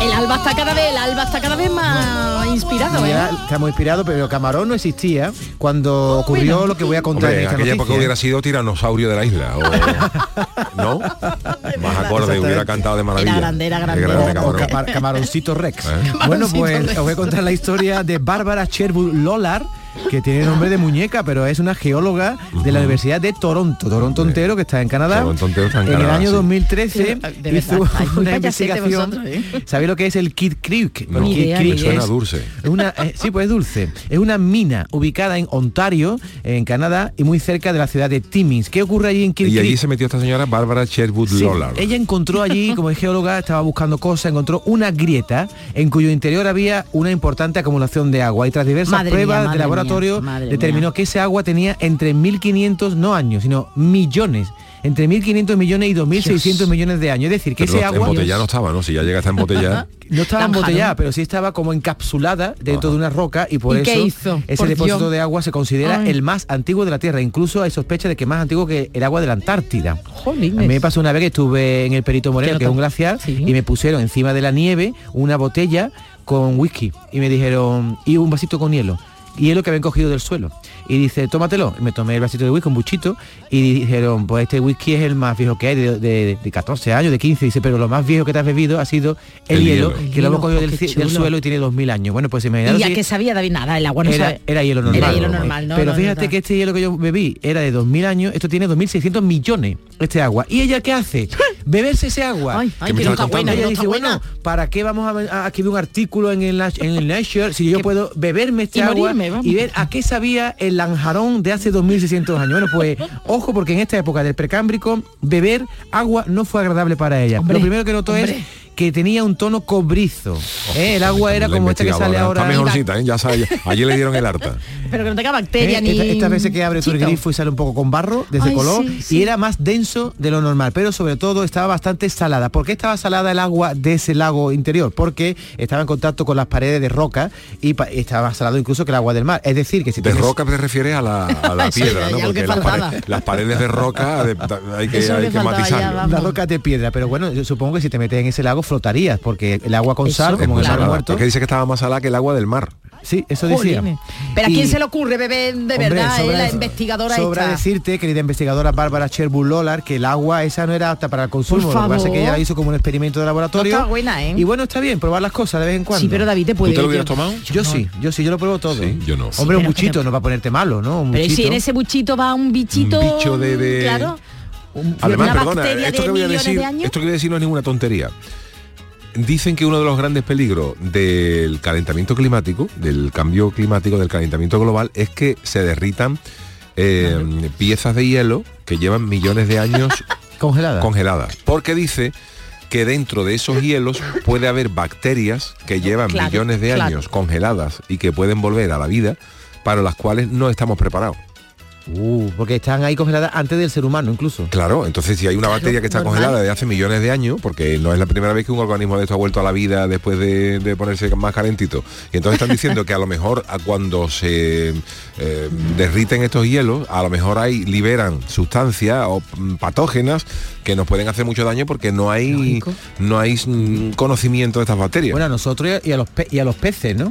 El alba está cada vez, el alba está cada vez más inspirado, ¿eh? Ya estamos inspirados, pero camarón no existía cuando ocurrió bueno. lo que voy a contar Hombre, en esta aquella época noticia. hubiera sido tiranosaurio de la isla. o- ¿No? Más acorde, hubiera cantado de maravilla. Era grande, era grande. Qué grande O camarón. camar- camaroncito Rex. ¿Eh? Bueno, pues Rex. os voy a contar la historia de Bárbara Sherwood Lolar, que tiene nombre de muñeca, pero es una geóloga de la Universidad de Toronto, Toronto entero, que está en Canadá. Toronto entero está en el Canadá, año sí. 2013 De hizo verdad, una investigación. vosotros, ¿eh? ¿Sabéis lo que es el Kid Creek? No, El idea, Creek Suena es- dulce. es una, eh, sí, pues es dulce. Es una mina ubicada en Ontario, en Canadá, y muy cerca de la ciudad de Timmins. ¿Qué ocurre allí en Kid Y allí Creek? se metió esta señora Bárbara Sherwood Sí, Lollard. ella encontró allí, como es geóloga, estaba buscando cosas, encontró una grieta en cuyo interior había una importante acumulación de agua y tras diversas Madre pruebas de laboratorio mía, determinó mía. que ese agua tenía entre 1.500, no años, sino millones, entre 1.500 millones y 2.600 millones de años. Es decir, que Pero ese agua embotellada no estaba, ¿no? Si ya llega a estar embotellada. no estaba embotellada, pero sí estaba como encapsulada dentro de una roca y por ¿Y eso qué hizo? ese Por depósito Dios. de agua se considera Ay. el más antiguo de la Tierra. Incluso hay sospecha de que más antiguo que el agua de la Antártida. Jolines. A mí me pasó una vez que estuve en el Perito Moreno, Que es un glaciar, Sí. y me pusieron encima de la nieve una botella con whisky y me dijeron, y un vasito con hielo. Hielo que habían cogido del suelo. Y dice, tómatelo. Y me tomé el vasito de whisky, un buchito, y dijeron, pues este whisky es el más viejo que hay, de, de- de 14 años, de 15. Dice, pero lo más viejo que te has bebido ha sido el, El hielo, hielo. que El lo hemos cogido oh, del, chulo. suelo y tiene 2000 años. Bueno, pues imaginaros ¿Y a si- qué sabía David? Nada, el agua no era, sabe. era hielo normal. Era hielo normal, no, Pero no, fíjate no. que este hielo que yo bebí era de 2000 años, esto tiene 2600 millones, este agua. ¿Y ella qué hace? Beberse ese agua. Ay, ay, ¿Qué me que no está buena, Ella no dice, buena. bueno, ¿para qué vamos a, a escribir un artículo en el, en el Nature si yo puedo beberme este Y agua morirme, y ver a qué sabía el lanjarón de hace 2600 años? Bueno, pues ojo porque en esta época del precámbrico beber agua no fue agradable para ella. Hombre, Lo primero que notó es. Que tenía un tono cobrizo. ¿eh? El agua era como esta que sale ahora. Está mejorcita, ¿eh? Ya sabe, allí le dieron el harta. Pero que no tenga bacteria ¿Eh? ni... Esta- Estas veces que abre tú el Chito. grifo y sale un poco con barro de ese Ay, color sí, sí. y era más denso de lo normal, pero sobre todo estaba bastante salada. ¿Por qué estaba salada el agua de ese lago interior? Porque estaba en contacto con las paredes de roca y estaba más salado incluso que el agua del mar. Es decir, que si De tienes- roca te refieres a la, a la Sí, piedra, ¿no? Porque las, paredes de roca de- hay que, hay que vamos. la roca de piedra, pero bueno, yo supongo que si te metes en ese lago flotarías, porque el agua con sal, como en el mar muerto. Porque dice que estaba más salada que el agua del mar. Sí, eso decía. Jolines. Pero a quién se le ocurre beber de Hombre, verdad, eh, sobra la investigadora sobra esta? decirte, querida investigadora Bárbara Sherwood Lolar, que el agua esa no era apta para el consumo. Por Lo que pasa es que favor. ella la hizo como un experimento de laboratorio. No está buena, ¿eh? Y bueno, está bien, probar las cosas de vez en cuando. Sí, pero David te puede... ¿Tú te lo hubieras yo- tomado? Yo sí, yo sí, yo lo pruebo todo. Sí, yo no. Hombre, un pero- buchito, no va a ponerte malo, ¿no? Un Pero ¿y si en ese buchito va un bichito... Un bicho de- de- Claro. Además, una perdona, bacteria esto de que voy a decir, de años. esto que voy a decir no es ninguna tontería. Dicen que uno de los grandes peligros del calentamiento climático, del cambio climático, del calentamiento global, es que se derritan eh, piezas de hielo que llevan millones de años Congelada. congeladas. Porque dice que dentro de esos hielos puede haber bacterias que llevan Claro, millones de claro. años congeladas y que pueden volver a la vida, para las cuales no estamos preparados. Uh, porque están ahí congeladas antes del ser humano incluso. Claro, entonces si hay una bacteria que está normal. congelada desde hace millones de años, porque no es la primera vez que un organismo de esto ha vuelto a la vida después de, de ponerse más calentito. Y entonces están diciendo que a lo mejor a cuando se eh, derriten estos hielos, a lo mejor hay liberan sustancias o mm, patógenas que nos pueden hacer mucho daño porque no hay no hay mm, conocimiento de estas bacterias. Bueno, a nosotros y a los pe- y a los peces, ¿no?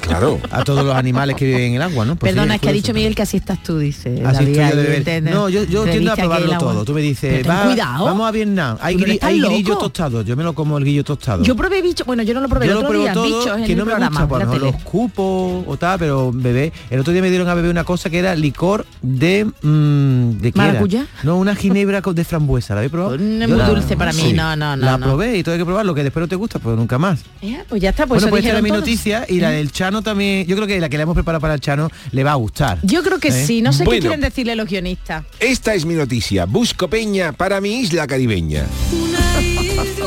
Claro. A todos los animales que viven en el agua, ¿no? Pues Perdona, sí, es que ha dicho Miguel que así estás tú, dice. Así David, estoy de No, yo, yo tiendo a probarlo todo. Tú me dices, va- cuidado. vamos a Vietnam. Hay, gri- hay loco. grillos tostados. Yo me lo como el grillo tostado. Yo probé bicho, bueno, yo no lo probé yo el lo otro pruebo día, todo, bichos en que el no me programa, gusta, pues, lo mejor tele. los cupo o tal, pero bebé. El otro día me dieron a beber una cosa que era licor de... mm, ¿De qué era? ¿Maracuyá? No, una ginebra con- de frambuesa. ¿La habéis probado? Pues, no es muy dulce para mí, no, no, no, La probé y todo hay que probarlo, que después no te gusta, pues nunca más. Pues ya está, pues bueno, pues esta era mi noticia y la del Chano también, yo creo que la que le hemos preparado para el Chano le va a gustar. Yo creo que ¿Eh? sí, no sé Bueno. qué quieren decirle los guionistas. Esta es mi noticia. Busco peña para mi isla caribeña.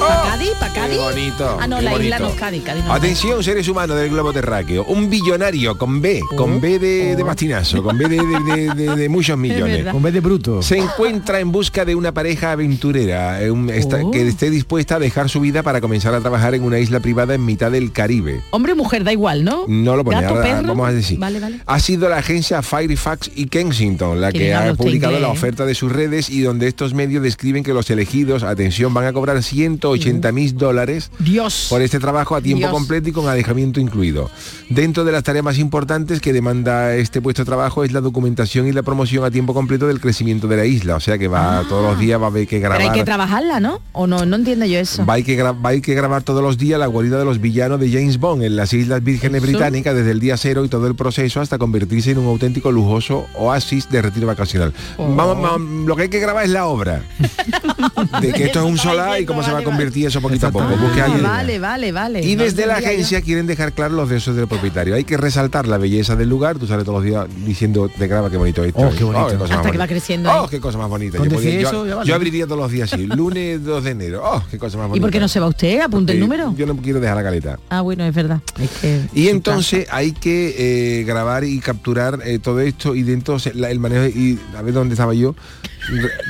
¿Para Cádiz? ¿Para Cádiz? Qué bonito. Ah, no, qué la isla bonito. no es Cádiz, Cádiz no. Atención, seres humanos del globo terráqueo. Un billonario con B, con B de, de bastinazo, con B de, de- de- de- de muchos millones. Con B de bruto. Se encuentra en busca de una pareja aventurera eh, un- esta- Oh. que esté dispuesta a dejar su vida para comenzar a trabajar en una isla privada en mitad del Caribe. Hombre o mujer, da igual, ¿no? No lo pone, Gato, ahora perro. vamos a decir. Vale, vale. Ha sido la agencia Firefax y Kensington la que ha publicado inglés, la ¿eh? oferta de sus redes y donde estos medios describen que los elegidos, atención, van a cobrar 180 mil dólares Dios. por este trabajo a tiempo Dios. completo y con alejamiento incluido. Dentro de las tareas más importantes que demanda este puesto de trabajo es la documentación y la promoción a tiempo completo del crecimiento de la isla. O sea que va todos los días va a haber que Ah. Pero grabar. hay que trabajarla, ¿no? O no, no entiendo yo eso. Va a, que va a que grabar todos los días la guarida de los villanos de James Bond en las Islas Vírgenes. Británicas desde el día cero y todo el proceso hasta convertirse en un auténtico lujoso oasis de retiro vacacional. Oh. Vamos, vamos, lo que hay que grabar es la obra. de que esto es un solar y cómo se va a convertir eso poquito a poco. Busque a Ah, alguien. vale, vale, vale. Y No desde la yo. agencia quieren dejar claro los deseos del propietario. Hay que resaltar la belleza del lugar. Tú sales todos los días diciendo, te graba qué bonito esto. Oh, es. qué bonito. cosa más Hasta que bonita. va creciendo. Oh, qué cosa más bonita. Yo, vale. abriría todos los días así. Lunes 2 de enero. Oh, qué cosa más bonita. ¿Y por qué no se va usted? Apunte el número. Yo no quiero dejar la caleta. Ah, bueno, es verdad. Es que Y entonces hay que eh, grabar y capturar eh, todo esto y dentro se- la- el manejo y a ver dónde estaba yo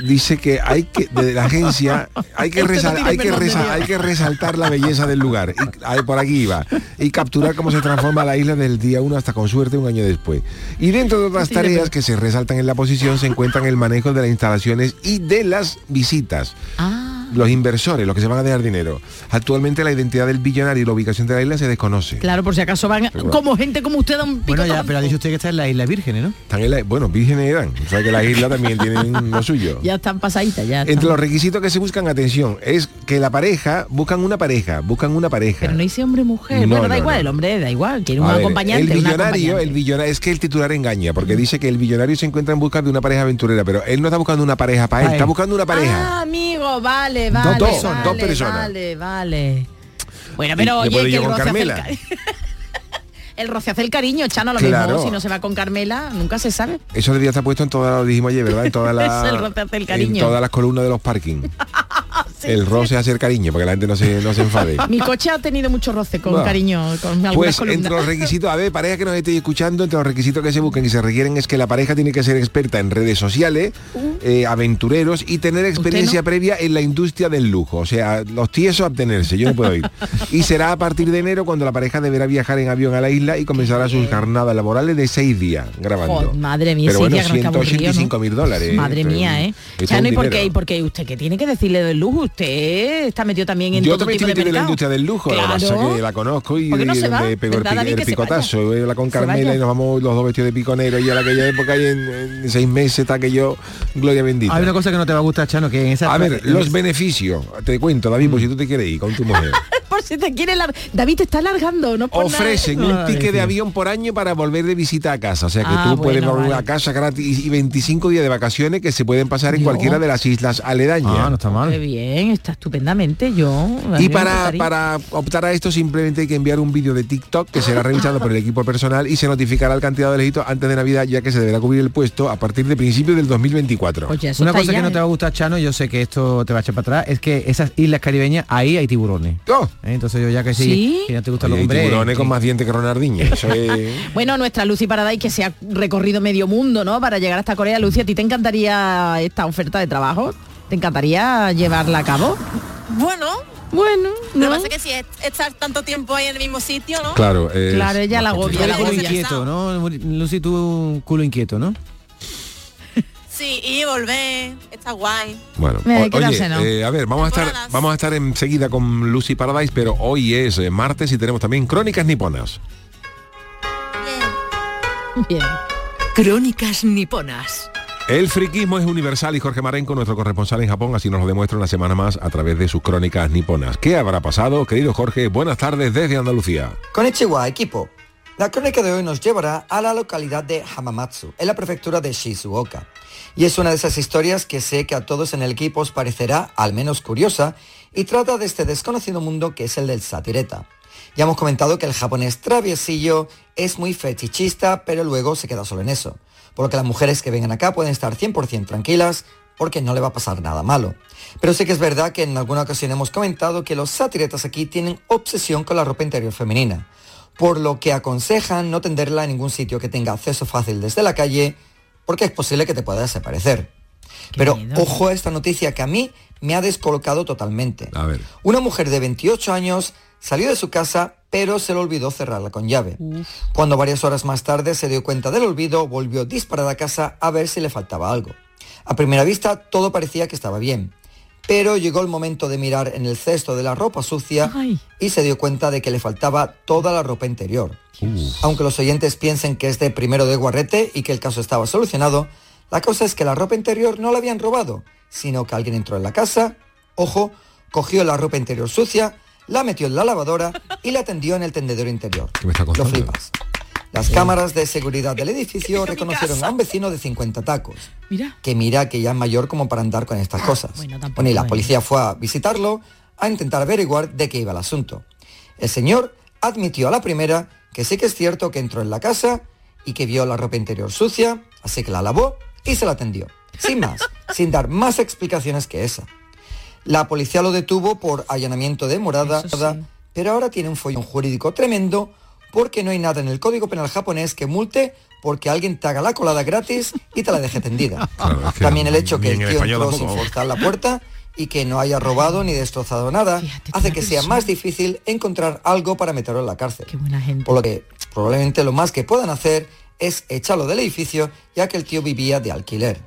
dice que hay que de la agencia hay que no hay que hay que resaltar la belleza del lugar. Y ahí por aquí iba y capturar cómo se transforma la isla del día uno hasta con suerte un año después. Y dentro de otras tareas que se resaltan en la posición se encuentran el manejo de las instalaciones y de las visitas. Ah, los inversores, los que se van a dejar dinero. Actualmente la identidad del billonario y la ubicación de la isla se desconoce. claro, por si acaso van Pero- como gente como usted da un pico. Bueno, ya, pero ha dicho usted que está en la isla Vírgenes, ¿no? Están en la- bueno, vírgenes eran. O sea que las islas también tienen lo suyo. Ya están pasaditas, ya. Entre los requisitos que se buscan, atención, es que la pareja, buscan una pareja, buscan una pareja. Pero no dice hombre mujer. No, bueno, da igual, no. el hombre da igual, quiere un A ver, acompañante. el billonario, acompañante. el billonario, es que el titular engaña, porque dice que el billonario se encuentra en busca de una pareja aventurera, pero él no está buscando una pareja para él, está buscando una pareja. Ah, amigo, vale, vale. dos, vale, dos personas. Vale, vale. Bueno, Y pero oye, que el roce, hace el, Carmela. ca- el roce hace el cariño, Chano, lo Claro. mismo. Si no se va con Carmela, nunca se sabe. Eso debería estar puesto en todas, lo dijimos ayer, ¿verdad? En todas las, Es el roce hace el en cariño. todas las columnas de los el roce hace el cariño, porque la gente no se, no se enfade. Mi coche ha tenido mucho roce con Bueno. cariño, con Pues columnas. entre los requisitos, a ver, pareja que nos estéis escuchando, entre los requisitos que se buscan y se requieren es que la pareja tiene que ser experta en redes sociales, eh, aventureros y tener experiencia no? previa en la industria del lujo. O sea, los tiesos abstenerse, yo no puedo ir. y será a partir de enero cuando la pareja deberá viajar en avión a la isla y comenzará sus jornadas laborales de seis días grabando. Madre mía, Pero bueno, días, que aburrido, 185 ¿no? mil dólares. Madre Esto es mía, ¿eh? Chano, un ¿y por qué? ¿Y por qué usted que tiene que decirle del lujo? Usted está metido también en Yo todo también tipo estoy de en la industria del lujo, la Claro. que la conozco y, ¿Por no se va? pego el, ¿Verdad, pi- David, el que picotazo. Voy a hablar con Carmela y nos vamos los dos vestidos de piconero y a la aquella época y en, en seis meses está que yo, gloria bendita. Hay una cosa que no te va a gustar, Chano, que en esa... A ver, los beneficios, te cuento, David, pues si tú te quieres ir con tu mujer. Por si te quiere lar- David te está alargando, no por nada. Ofrecen un Ay, ticket de avión por año para volver de visita a casa. O sea que Ah, tú puedes volver a vale. casa gratis y 25 días de vacaciones que se pueden pasar en Dios. cualquiera de las islas aledañas. Ah, no está Qué mal. bien, está estupendamente. Yo. a Y para, para optar a esto simplemente hay que enviar un vídeo de TikTok que será revisado por el equipo personal y se notificará al candidato elegido antes de Navidad ya que se deberá cubrir el puesto a partir de principios del 2024. Oye, Una cosa ya, que no ¿eh? te va a gustar, Chano, yo sé que esto te va a echar para atrás, es que esas islas caribeñas, ahí hay tiburones. Oh, ¿eh? Entonces yo ya que sí, ¿Sí? que no te gustan Oye, los hombres. tiburones con más dientes que Ronaldinho. Es- Bueno, nuestra Lucy Paradise que se ha recorrido medio mundo, ¿no? Para llegar hasta Corea. Lucy, ¿a ti te encantaría esta oferta de trabajo? ¿Te encantaría llevarla a cabo? Bueno, bueno, Lo ¿no? que pasa es que si es estar tanto tiempo ahí en el mismo sitio, ¿no? Claro, es Claro, ella la agobia, culo inquieto, ¿no? Lucy, tú un culo inquieto, ¿no? Sí, y volver, está guay. Bueno, o- oye, ¿no? eh, a ver, vamos a estar vamos a estar enseguida con Lucy Paradise, pero hoy es eh, martes y tenemos también crónicas niponas. Bien. Crónicas niponas. El friquismo es universal y Jorge Marenco, nuestro corresponsal en Japón, así nos lo demuestra una semana más a través de sus crónicas niponas. ¿Qué habrá pasado, querido Jorge? Buenas tardes desde Andalucía. Konnichiwa, equipo. La crónica de hoy nos llevará a la localidad de Hamamatsu, en la prefectura de Shizuoka. Y es una de esas historias que sé que a todos en el equipo os parecerá al menos curiosa y trata de este desconocido mundo que es el del satireta. Ya hemos comentado que el japonés traviesillo es muy fetichista, pero luego se queda solo en eso. Por lo que las mujeres que vengan acá pueden estar 100% tranquilas porque no le va a pasar nada malo. Pero sí que es verdad que en alguna ocasión hemos comentado que los satiretas aquí tienen obsesión con la ropa interior femenina, por lo que aconsejan no tenderla en ningún sitio que tenga acceso fácil desde la calle, porque es posible que te pueda desaparecer. Pero ojo a esta noticia que a mí me ha descolocado totalmente. A ver. Una mujer de 28 años salió de su casa, pero se le olvidó cerrarla con llave. Cuando varias horas más tarde se dio cuenta del olvido, volvió disparada a casa a ver si le faltaba algo. A primera vista todo parecía que estaba bien, pero llegó el momento de mirar en el cesto de la ropa sucia y se dio cuenta de que le faltaba toda la ropa interior. Aunque los oyentes piensen que es de primero de guarrete y que el caso estaba solucionado, la cosa es que la ropa interior no la habían robado, sino que alguien entró en la casa, ojo, cogió la ropa interior sucia, la metió en la lavadora y la tendió en el tendedero interior. ¿Qué me está Lo flipas. Las cámaras de seguridad del edificio reconocieron a un vecino de 50 tacos, Mira. que mira que ya es mayor como para andar con estas cosas. Bueno, y la policía fue a visitarlo a intentar averiguar de qué iba el asunto. El señor admitió a la primera que sí que es cierto que entró en la casa y que vio la ropa interior sucia, así que la lavó y se la tendió. Sin más, sin dar más explicaciones que esa. La policía lo detuvo por allanamiento de morada, pero ahora tiene un follón jurídico tremendo porque no hay nada en el Código Penal japonés que multe porque alguien te haga la colada gratis y te la deje tendida. También el hecho que el tío entró sin forzar la puerta y que no haya robado ni destrozado nada, hace que sea más difícil encontrar algo para meterlo en la cárcel. Por lo que probablemente lo más que puedan hacer es echarlo del edificio ya que el tío vivía de alquiler.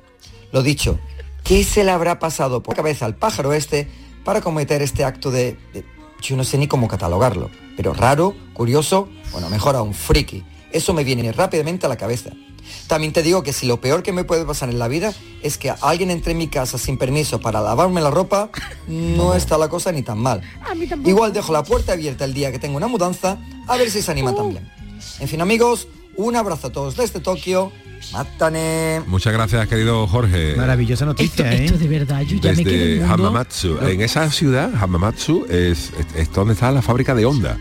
Lo dicho, ¿qué se le habrá pasado por la cabeza al pájaro este para cometer este acto de, de- yo no sé ni cómo catalogarlo, pero raro, curioso, bueno, mejor aún friki. Eso me viene rápidamente a la cabeza. También te digo que si lo peor que me puede pasar en la vida es que alguien entre en mi casa sin permiso para lavarme la ropa, no está la cosa ni tan mal. Igual dejo la puerta abierta el día que tengo una mudanza, a ver si se anima también. En fin amigos, un abrazo a todos desde Tokio. Mátane. Muchas gracias, querido Jorge. Maravillosa noticia, ¿eh? Esto de verdad, yo ya me quedo en. Hamamatsu. En esa ciudad, Hamamatsu, es, es, es donde está la fábrica de Honda.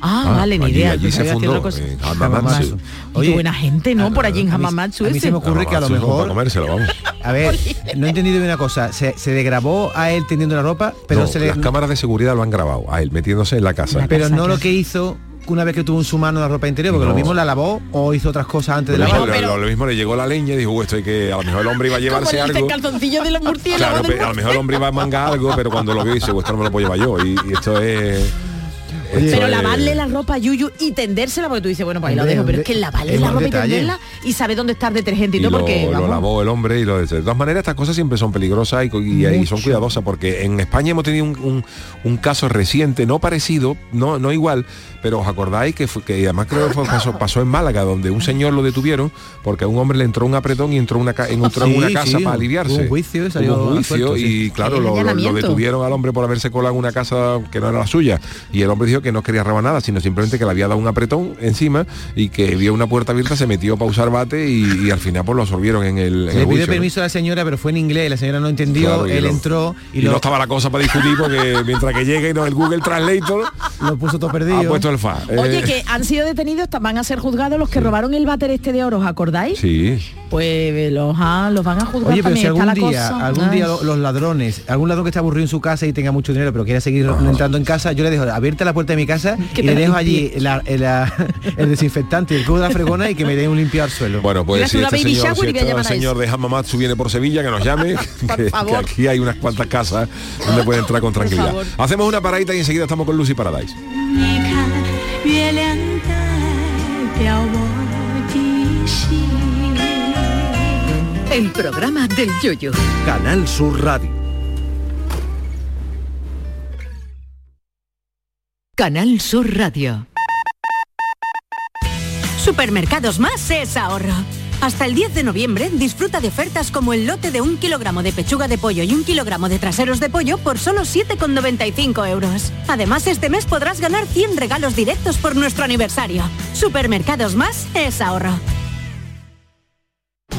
Ah, vale, ni idea. allí se fundó, cosa. en Hamamatsu. Buena gente, ¿no? Por allí en Hamamatsu. a mí se me ocurre que a lo mejor para comérselo, vamos. A ver, no he entendido bien una cosa. Se, se le grabó a él tendiendo la ropa, pero No, se le. Las cámaras de seguridad lo han grabado, a él metiéndose en la casa. Pero no lo que hizo una vez que tuvo en su mano la ropa interior, porque No. lo mismo la lavó o hizo otras cosas antes de lavar. lo- lo mismo le llegó la leña y dijo, "Uh, esto hay que, a lo mejor el hombre iba a llevarse algo. el calzoncillo de los murciélagos. Claro, del pero a lo mejor el hombre iba a mangar algo, pero cuando lo vio dice, "Pues esto no me lo puedo llevar yo. Y, y esto es. Pero lavarle la ropa a Yuyu y tendérsela, porque tú dices, bueno, pues ahí lo dejo, pero es que lavarle es la ropa y tenderla y sabe dónde está el detergente y, y todo, lo, porque lo vamos, lavó el hombre y lo de de todas maneras estas cosas siempre son peligrosas y, y- y son cuidadosas porque en España hemos tenido un, un- un caso reciente no parecido no no igual pero os acordáis que, fue- que además creo que fue- pasó, pasó en Málaga donde un señor lo detuvieron porque a un hombre le entró un apretón y entró, una ca- entró en Sí, una casa sí, para aliviarse. hubo un juicio y salió Hubo un juicio suelto, sí. y claro lo, lo- lo allanamiento. detuvieron al hombre por haberse colado en una casa que no era la suya. Y el hombre dijo dijo que no quería robar nada, sino simplemente que le había dado un apretón encima y que vio una puerta abierta, se metió para usar bate y, y al final pues lo absorbieron en el, en Le el pidió bolso, ¿no? permiso a la señora, pero fue en inglés, la señora no entendió, Claro, y él lo- entró y, Y, lo, no estaba la cosa para discutir porque mientras que llegue no, el Google Translator lo puso todo perdido. ha puesto el fa. Oye, Eh, que han sido detenidos, van a ser juzgados los que robaron el váter este de oro, ¿os acordáis? Sí. Pues eh, los, ah, los van a juzgar Oye, pero si también. algún está la día, cosa. algún día lo- los ladrones, algún ladrón que está aburrido en su casa y tenga mucho dinero, pero quiera seguir entrando en casa, yo le dejo abierta la puerta de mi casa y le dejo allí el desinfectante y el cubo de la fregona y que me dé un limpio al suelo. Bueno, pues si este señor, el señor de Hamamatsu viene por Sevilla, que nos llame, que, aquí hay unas cuantas casas donde puede entrar con tranquilidad. Hacemos una paradita y enseguida estamos con Lucy Paradise. El programa del Yoyo. Canal Sur Radio. Canal Sur Radio. Supermercados Más es ahorro. Hasta el 10 de noviembre disfruta de ofertas como el lote de un kilogramo de pechuga de pollo y un kilogramo de traseros de pollo por solo 7,95 euros. Además, este mes podrás ganar 100 regalos directos por nuestro aniversario. Supermercados Más es ahorro.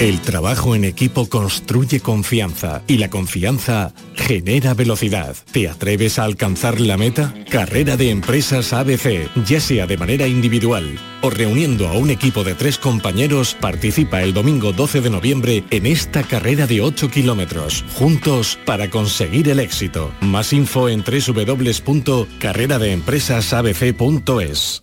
El trabajo en equipo construye confianza y la confianza genera velocidad. ¿Te atreves a alcanzar la meta? Carrera de Empresas ABC, ya sea de manera individual o reuniendo a un equipo de tres compañeros, participa el domingo 12 de noviembre en esta carrera de 8 kilómetros, juntos para conseguir el éxito. Más info en www.carreradeempresasabc.es.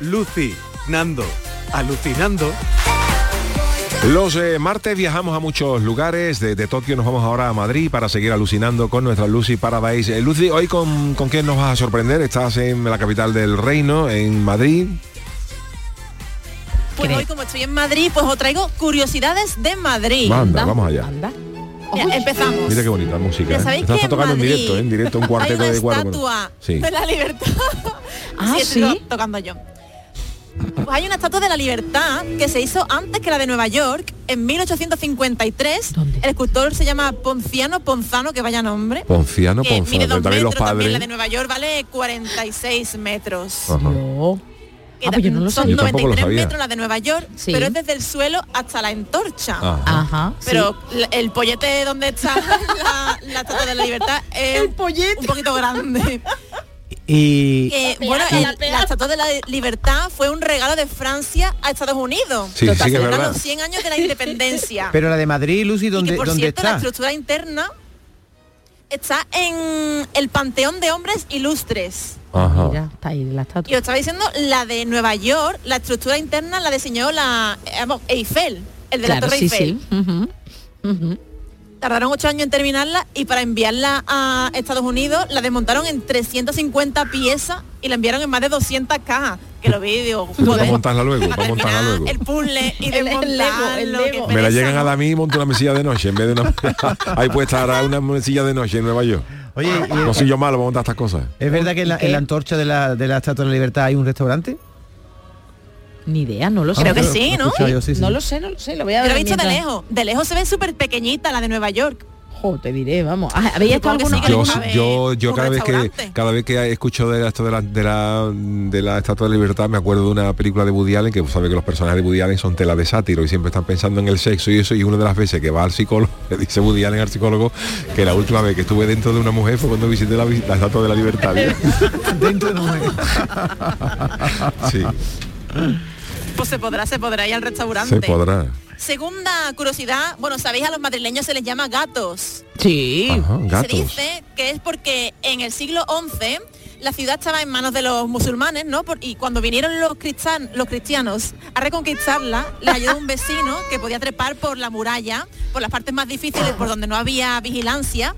Lucy, Nando, alucinando. Los eh, martes viajamos a muchos lugares, desde Tokio nos vamos ahora a Madrid para seguir alucinando con nuestra Lucy Paradise. Eh, Lucy, hoy con, con quién nos vas a sorprender? Estás en la capital del reino, en Madrid. Pues hoy como estoy en Madrid, pues os traigo curiosidades de Madrid. Manda, vamos allá. Mira, empezamos. Mira qué bonita música. Ya ¿eh? sabéis Estás que en tocando en Madrid directo, ¿eh? en directo un Hay cuarteto una de cuatro. estatua Sí. de la libertad. Ah, ¿sí? to- tocando yo. Pues hay una estatua de la libertad que se hizo antes que la de Nueva York, en 1853. El escultor se llama Ponciano Ponzano, que vaya nombre. Ponciano, que mide Ponzano, dos también los metros, también padres. la de Nueva York vale 46 metros. Ajá. Ah, pues yo no lo son sabía. Yo tampoco lo 93 sabía. metros la de Nueva York, Sí. pero es desde el suelo hasta la antorcha. Ajá. Ajá. Pero la- el pollete donde está la, la estatua de la libertad es un poquito grande. Y bueno, el- la estatua de la libertad fue un regalo de Francia a Estados Unidos. Sí, sí que es Celebrando verdad. los 100 años de la independencia. pero la de Madrid, Lucy, y ¿dónde, que por dónde cierto, la está? estructura interna está en el Panteón de Hombres Ilustres. Ajá. Mira, está ahí la estatua. Y os estaba diciendo, la de Nueva York, la estructura interna la diseñó la eh, Eiffel, el de la Torre sí, Eiffel. sí. Tardaron ocho años en terminarla y para enviarla a Estados Unidos la desmontaron en 350 piezas y la enviaron en más de 200 cajas. Que lo vi digo, Para joder, montarla luego, para montarla luego. el puzzle y El- el desmontarlo, Lego, el qué Lego. Me la llegan a ¿no? dar a mí y monto una mesilla de noche en vez de una... Ahí puede estar una mesilla de noche en Nueva York. Oye, No soy yo malo para montar estas cosas. ¿Es verdad que en la, en la antorcha de la, de la Estatua de la Libertad hay un restaurante? Ni idea, no lo sé. Creo que sí, ¿no? escuchado yo, sí, sí. No lo sé, no lo sé, lo voy a ver. lo he visto de lejos. De lejos se ve súper pequeñita la de Nueva York. Jo, te diré, vamos. Ah, ¿Habéis estado que alguna sí, vez? que Yo, yo, yo cada vez que cada vez que escucho de esto de la, de la de la Estatua de la Libertad me acuerdo de una película de Woody Allen que sabe que los personajes de Woody Allen son tela de sátiro y siempre están pensando en el sexo y eso y una de las veces que va al psicólogo le dice Woody Allen al psicólogo que la última vez que estuve dentro de una mujer fue cuando visité la, la Estatua de la Libertad. Dentro de un sí, Pues se podrá, se podrá ir al restaurante. se podrá. Segunda curiosidad, bueno, sabéis a los madrileños se les llama gatos. Sí. Ajá, Se dice que es porque en el siglo XI la ciudad estaba en manos de los musulmanes, ¿no? Por- y cuando vinieron los, cristian- los cristianos a reconquistarla, les ayudó un vecino que podía trepar por la muralla, por las partes más difíciles, por donde no había vigilancia.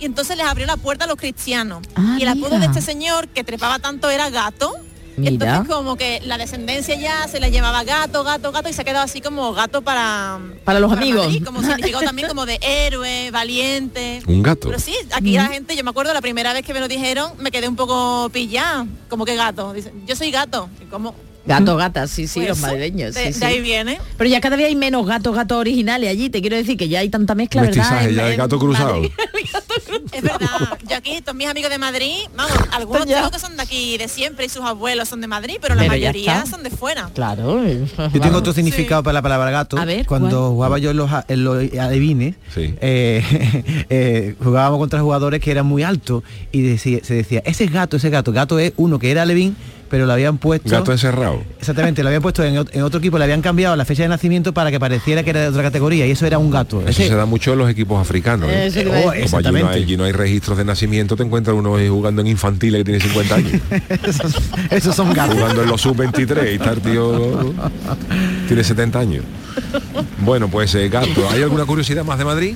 Y entonces les abrió la puerta a los cristianos. Ah, y el apodo de este señor que trepaba tanto era gato. Y Mira. entonces como que la descendencia ya se le llamaba gato, gato, gato y se ha quedado así como gato para, Para los amigos. Madrid, como significado también como de héroe, valiente. Un gato. Pero sí, aquí la gente, yo me acuerdo la primera vez que me lo dijeron, me quedé un poco pillada. Como que gato. Dice, yo soy gato. Y como, Gato, gata, sí, sí, Pues los eso, madrileños. de- sí, de ahí sí. viene. Pero ya cada vez hay menos gatos, gatos originales allí. Te quiero decir que ya hay tanta mezcla, ¿verdad? Mestizaje, En- ya de gato cruzado. Madrid. Es verdad. Yo aquí, todos mis amigos de Madrid, vamos, algunos Ya. tengo que son de aquí de siempre y sus abuelos son de Madrid, pero la Pero mayoría son de fuera. Claro. Yo tengo otro significado para la palabra gato. A ver, Cuando ¿cuál? jugaba yo en los, en los adivines, Sí. eh, eh, jugábamos contra jugadores que eran muy altos y decía- se decía, ese es gato, ese es gato. Gato es uno que era Levin, pero lo habían puesto... Gato encerrado. Exactamente, lo habían puesto en, ot- en otro equipo, le habían cambiado la fecha de nacimiento para que pareciera que era de otra categoría y eso era un gato. Eso Ese- se da mucho en los equipos africanos. ¿eh? Oh. Como allí no, hay, Exactamente. allí no hay registros de nacimiento, te encuentras uno jugando en infantiles que tiene 50 años. Esos son gatos. jugando en los sub-23 y está el tío tiene 70 años. Bueno, pues eh, gato, ¿hay alguna curiosidad más de Madrid?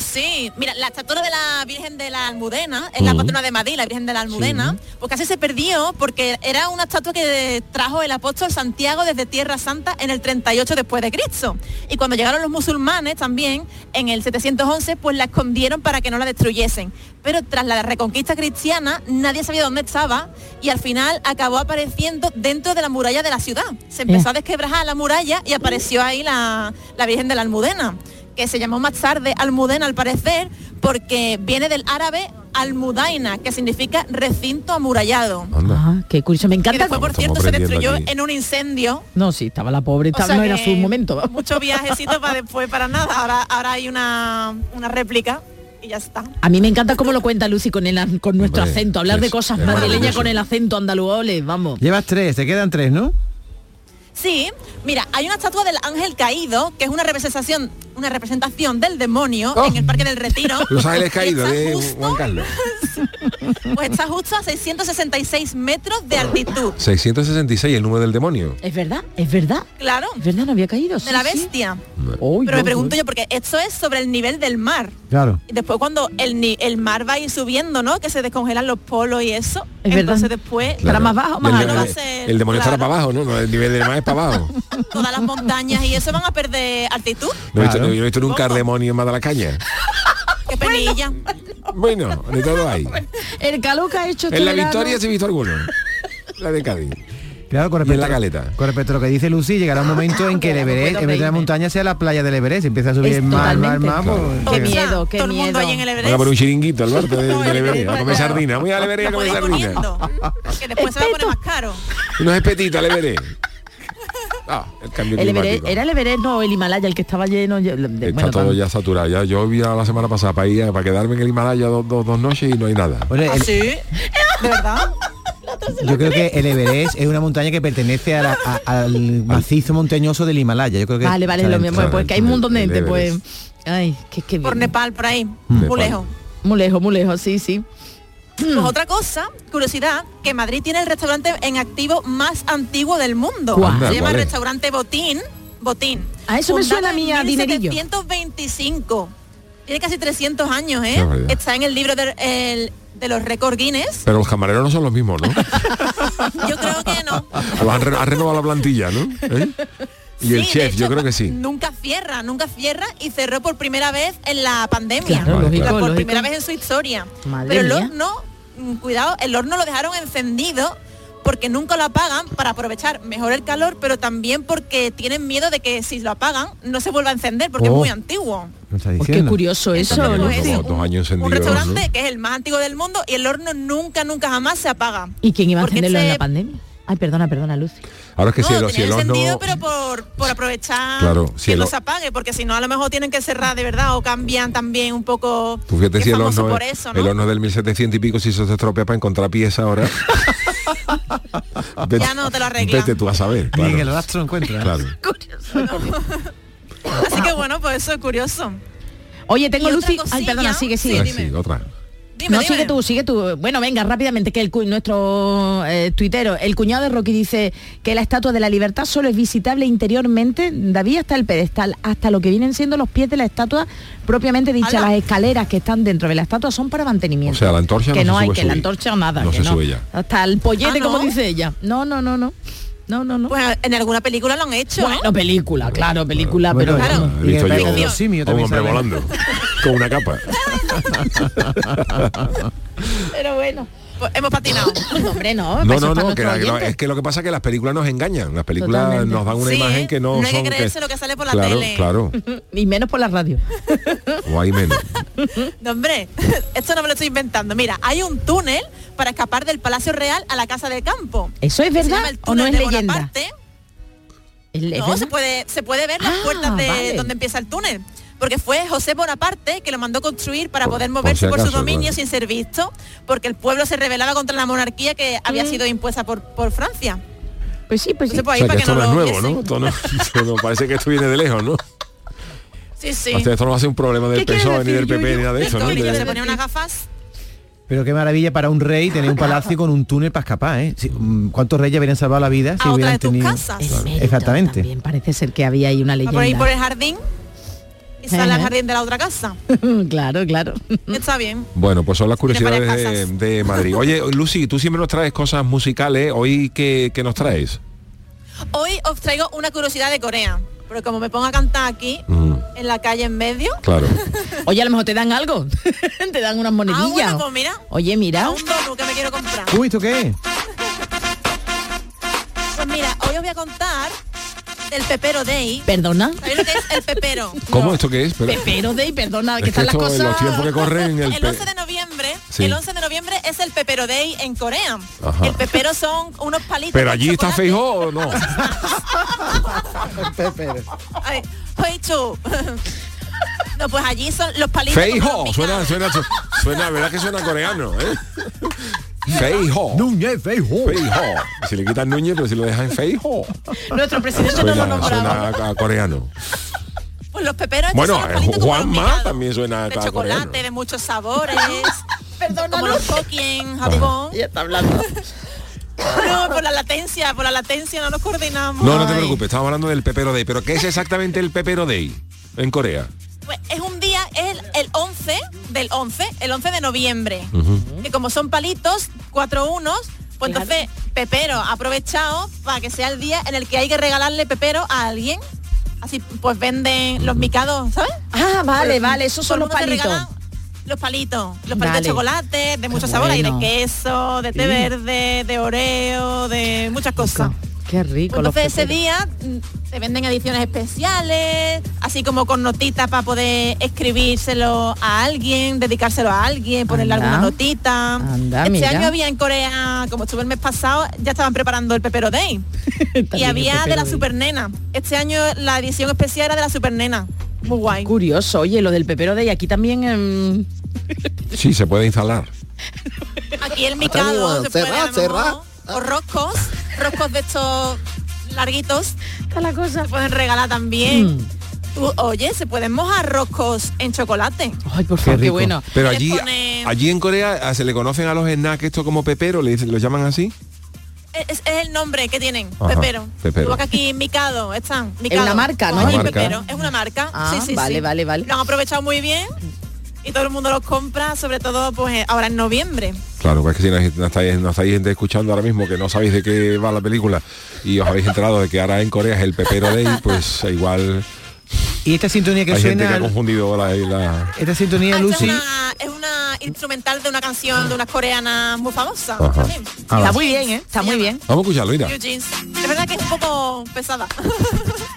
Sí, mira, la estatua de la Virgen de la Almudena, es la patrona de Madrid, la Virgen de la Almudena, pues casi se perdió porque era una estatua que trajo el apóstol Santiago desde Tierra Santa en el 38 después de Cristo. Y cuando llegaron los musulmanes también, en el 711, pues la escondieron para que no la destruyesen. Pero tras la reconquista cristiana, nadie sabía dónde estaba y al final acabó apareciendo dentro de la muralla de la ciudad. Se empezó a desquebrajar la muralla y apareció ahí la, la Virgen de la Almudena que se llamó más tarde Almudena al parecer, porque viene del árabe Almudaina, que significa recinto amurallado. Ah, qué curioso, me Que encanta. después, por cierto, se destruyó aquí. en un incendio. No, sí, estaba la pobre, O estaba- sea no era que su momento. Muchos viajecitos para después, para nada. Ahora, ahora hay una, una réplica y ya está. A mí me encanta cómo lo cuenta Lucy con, el, con nuestro Hombre, acento, hablar de cosas madrileñas con el acento andaluz, ole, vamos. Llevas tres, te quedan tres, ¿no? Sí, mira, hay una estatua del ángel caído, que es una representación, una representación del demonio Oh. en el Parque del Retiro. Los Ángeles Caídos está de justo- Juan Carlos. Pues está justo a 666 metros de altitud. 666, el número del demonio. Es verdad, es verdad. Claro. Es verdad, no había caído. De la bestia. Pero me pregunto yo, porque esto es sobre el nivel del mar. Claro. Y después cuando el, ni- el mar va a ir subiendo, ¿no? Que se descongelan los polos y eso. Es verdad. entonces después... Claro. más bajo, más el, alto. va a el- ser, el demonio estará claro. para abajo, ¿no? El nivel del mar es para abajo. Todas las montañas y eso van a perder altitud. No he visto, No he visto nunca al demonio en Madalacaña. Qué penilla. Bueno, de todo hay. El calor que ha hecho este En la victoria sí he visto alguno. La de Cádiz. Claro, con Y en respecto, la caleta. con respecto a lo que dice Lucy, llegará un momento en que el Everest, en vez de la montaña, sea la playa del Everest. Empieza a subir totalmente. mar. pues, Qué que- miedo, qué Todo el mundo miedo. ahí en el Van a Everest. poner un chiringuito al norte del del Everest, a comer sardina. Voy al Everest a comer sardina. que después se va a poner más caro. Unos espetitos al Everest. Ah, el cambio El Everest, era el Everest, no, el Himalaya, el que estaba lleno. de- Está bueno, todo ya saturado. Ya, yo vi a la semana pasada para ir a- para quedarme en el Himalaya dos, dos, dos noches y no hay nada. Bueno, el- ¿Ah, ¿Sí? ¿De verdad? yo creo que el Everest es una montaña que pertenece a la- a- al macizo montañoso del Himalaya. Yo creo que Vale, vale, lo mismo, pues que hay un montón de gente, pues. Ay, que, que Por Nepal, por ahí. Nepal. Muy lejos. Muy lejos, muy lejos, sí, sí. Pues otra cosa, curiosidad, que Madrid tiene el restaurante en activo más antiguo del mundo. Se llama ¿cuál es? restaurante Botín. Botín. A eso me suena a mí a dinerillo. 1725. Tiene casi 300 años, ¿eh? Está en el libro de, el- de los récords Guinness. Pero los camareros no son los mismos, ¿no? Yo creo que no. Han, re- han renovado la plantilla, ¿no? ¿Eh? Y el Sí, chef, yo creo que sí. Nunca cierra, nunca cierra y cerró por primera vez en la pandemia. Claro, Vale, lógico, claro. por lógico. primera vez en su historia. Madre Pero el mía. horno, mm, cuidado, el horno lo dejaron encendido porque nunca lo apagan para aprovechar mejor el calor, pero también porque tienen miedo de que si lo apagan no se vuelva a encender porque es Oh. muy antiguo. qué curioso eso, Entonces, pues, Dos, años Un encendidos. restaurante que es el más antiguo del mundo y el horno nunca, nunca jamás se apaga. ¿Y quién iba a encenderlo en la pandemia? Ay, perdona, perdona, Lucy. Ahora es que si el, no, si tenía el horno... pero por, por aprovechar Claro, si que el se apague, porque si no a lo mejor tienen que cerrar de verdad o cambian también un poco. Tú fíjate que si el horno, por es- eso, ¿no? el horno del 1700 y pico, si eso se estropea para encontrar pieza ahora. Vete- Ya no te lo arreglan. Vete tú a saber. Ni en el rastro encuentra. Claro. Así que bueno, pues eso es curioso. Oye, tengo Lucy. Ay, perdona, sigue, Sí, sigue. Ah, sí, otra. Dime, no, dime. sigue tú, sigue tú. Bueno, venga, rápidamente, que el, nuestro eh, tuitero, el cuñado de Rocky dice que la Estatua de la Libertad solo es visitable interiormente, David, hasta el pedestal, hasta lo que vienen siendo los pies de la estatua propiamente dicha, las escaleras que están dentro de la estatua son para mantenimiento. O sea, la antorcha que no no, se hay sube que la antorcha o nada. No que se sube ya. Hasta el pollete, Ah, como dice ella. No, no, no, no. No, no, no. Pues en alguna película lo han hecho. Bueno, película, claro, película, Bueno, pero claro. He visto yo un hombre sale. volando con una capa. pero bueno. Pues hemos patinado. hombre, no. No, no, es no, que, la- es que lo que pasa es que las películas nos engañan. Las películas Totalmente. nos dan una Sí, imagen que no, no hay que son. creerse lo que sale por la claro, tele. Claro, y menos por la radio. o hay menos. No, hombre, esto no me lo estoy inventando. Mira, hay un túnel para escapar del Palacio Real a la Casa del Campo. ¿Eso es Se verdad el o no es de leyenda? Bonaparte. ¿Es- es No, se puede, se puede ver las Ah, puertas de vale. donde empieza el túnel. Porque fue José Bonaparte que lo mandó construir para poder por moverse si por, su acaso, dominio claro. sin ser visto, porque el pueblo se rebelaba contra la monarquía que había sido impuesta por, por Francia. Pues sí, pues sí. Entonces, pues, o sea, para que esto no, no es nuevo, ¿no? Esto no, esto no- Parece que esto viene de lejos, ¿no? Sí, sí. O sea, esto no va a ser un problema del ¿Qué quieres PSOE ni del PP ni nada de eso, ¿no? De- se ponía unas gafas. Pero qué maravilla para un rey tener un palacio con un túnel para escapar, ¿eh? Si- mm, ¿Cuántos reyes habrían salvado la vida si A otra hubieran de tus tenido... casas. Exactamente. También parece ser que había ahí una Va por ahí leyenda. por el jardín sale al jardín de la otra casa. claro, claro. Está bien. Bueno, pues son las curiosidades de, de Madrid. Oye, Lucy, tú siempre nos traes cosas musicales. ¿Hoy qué, qué nos traes? Hoy os traigo una curiosidad de Corea. Pero como me pongo a cantar aquí, Mm, en la calle en medio, claro. Oye, a lo mejor te dan algo. te dan unas ah, monedillas. bueno, pues mira, Oye, mira. un donut que me quiero comprar. Uy, ¿esto qué es? Pues mira, hoy os voy a contar del Pepero Day. Perdona. ¿Sabéis lo que es el pepero? ¿Cómo esto qué es? Pero- Pepero Day, perdona, Es que están las en cosas. los tiempos que corren, el, El pe- 11 de noviembre, Sí. el 11 de noviembre es el Pepero Day en Corea. Ajá. El pepero son unos palitos. Pero allí está. Feijó o no. Hui Chu. No, pues allí son los palitos. los suena, picados. suena, suena, ¿verdad que suena coreano? ¿eh? Feijó. Núñez, Feijó. Feijó. Si le quitan Núñez, pero si lo dejan Feijó. Nuestro presidente no lo nombraba. suena a, a coreano. Pues los peperos Bueno, eh, Juanma también suena de a chocolate, coreano. de muchos sabores. Perdona, como no. los poki en Japón. Ya está hablando. No, por la latencia, por la latencia no nos coordinamos. No, no te preocupes, estamos hablando del Pepero Day. ¿Pero qué es exactamente el Pepero Day en Corea? Pues es un día, es el, el 11 del 11, el 11 de noviembre. Que como son palitos, cuatro unos, pues entonces Pepero ha aprovechado para que sea el día en el que hay que regalarle Pepero a alguien. Así pues venden los micados, ¿sabes? Ah, vale, Por- vale, esos son los palitos. Los palitos, los palitos de chocolate, de muchos sabores, hay de queso, de té Sí. verde, de oreo, de muchas cosas. Qué rico. los Entonces ese día mm, se venden ediciones especiales, así como con notitas para poder escribírselo a alguien, dedicárselo a alguien, ponerle Anda. alguna notita. Anda, este mira. año había en Corea, como estuve el mes pasado, ya estaban preparando el Pepero Day. y había de la Day. Supernena. Este año la edición especial era de la Supernena. Muy guay. Curioso, oye, lo del pepero Day aquí también. em, Sí, se puede instalar. Aquí el micado se Cerrad, puede, a lo cerrad. mejor, o roscos, roscos de estos larguitos. Está la cosa. Se pueden regalar también. Mm. Oye, se pueden mojar roscos en chocolate. Ay, por Qué favor, qué, rico. bueno. Pero allí, pone- allí en Corea ah, se le conocen a los snacks esto como pepero, le lo llaman así. Es, es el nombre que tienen, Ajá, Pepero. Aquí Micado, están. Es una marca, ¿no? Allí Una marca. Pepero. Es una marca. Ah, sí, sí, vale, sí. vale, vale. Lo han aprovechado muy bien y todo el mundo los compra, sobre todo pues eh, ahora en noviembre. Claro, pues es que si nos estáis, nos estáis gente escuchando ahora mismo que no sabéis de qué va la película y os habéis enterado de que ahora en Corea es el Pepero Day, pues igual Y esta sintonía que hay gente que suena... ha confundido la... la- Esta sintonía, Ah, es Lucy... una, es una instrumental de una canción de unas coreanas muy también. Ah, Está muy bien, ¿eh? Está muy bien. Vamos a escucharlo, mira. Es verdad que es un poco pesada.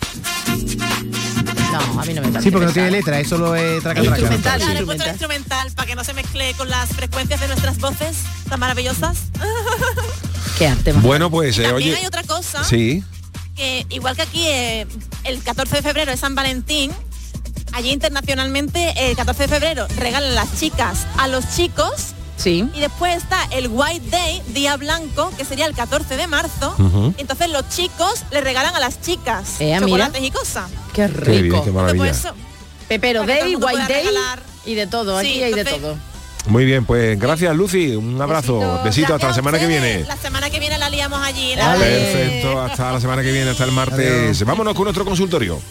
No, a mí no me parece. Sí, porque no tiene letra, es solo eh, traca, traca. Instrumental, Claro, he puesto instrumental. el instrumental para que no se mezcle con las frecuencias de nuestras voces tan maravillosas. Qué arte más. Bueno, pues, eh, oye. hay otra cosa Sí. que igual que aquí eh, el 14 de febrero es San Valentín, allí internacionalmente el 14 de febrero regalan las chicas a los chicos. Sí. Y después está el White Day, Día Blanco, que sería el 14 de marzo. Entonces los chicos le regalan a las chicas Eh, mira. chocolates y cosas. Qué Qué bien, rico. qué maravilla. Pues eso, Pepero Day, White Day regalar. y de todo. Sí, Aquí hay de todo. Muy bien, pues gracias Lucy, un abrazo, besito hasta la semana que viene. la semana que viene la liamos allí. Perfecto, hasta la semana que viene, hasta el martes. Vámonos con nuestro consultorio.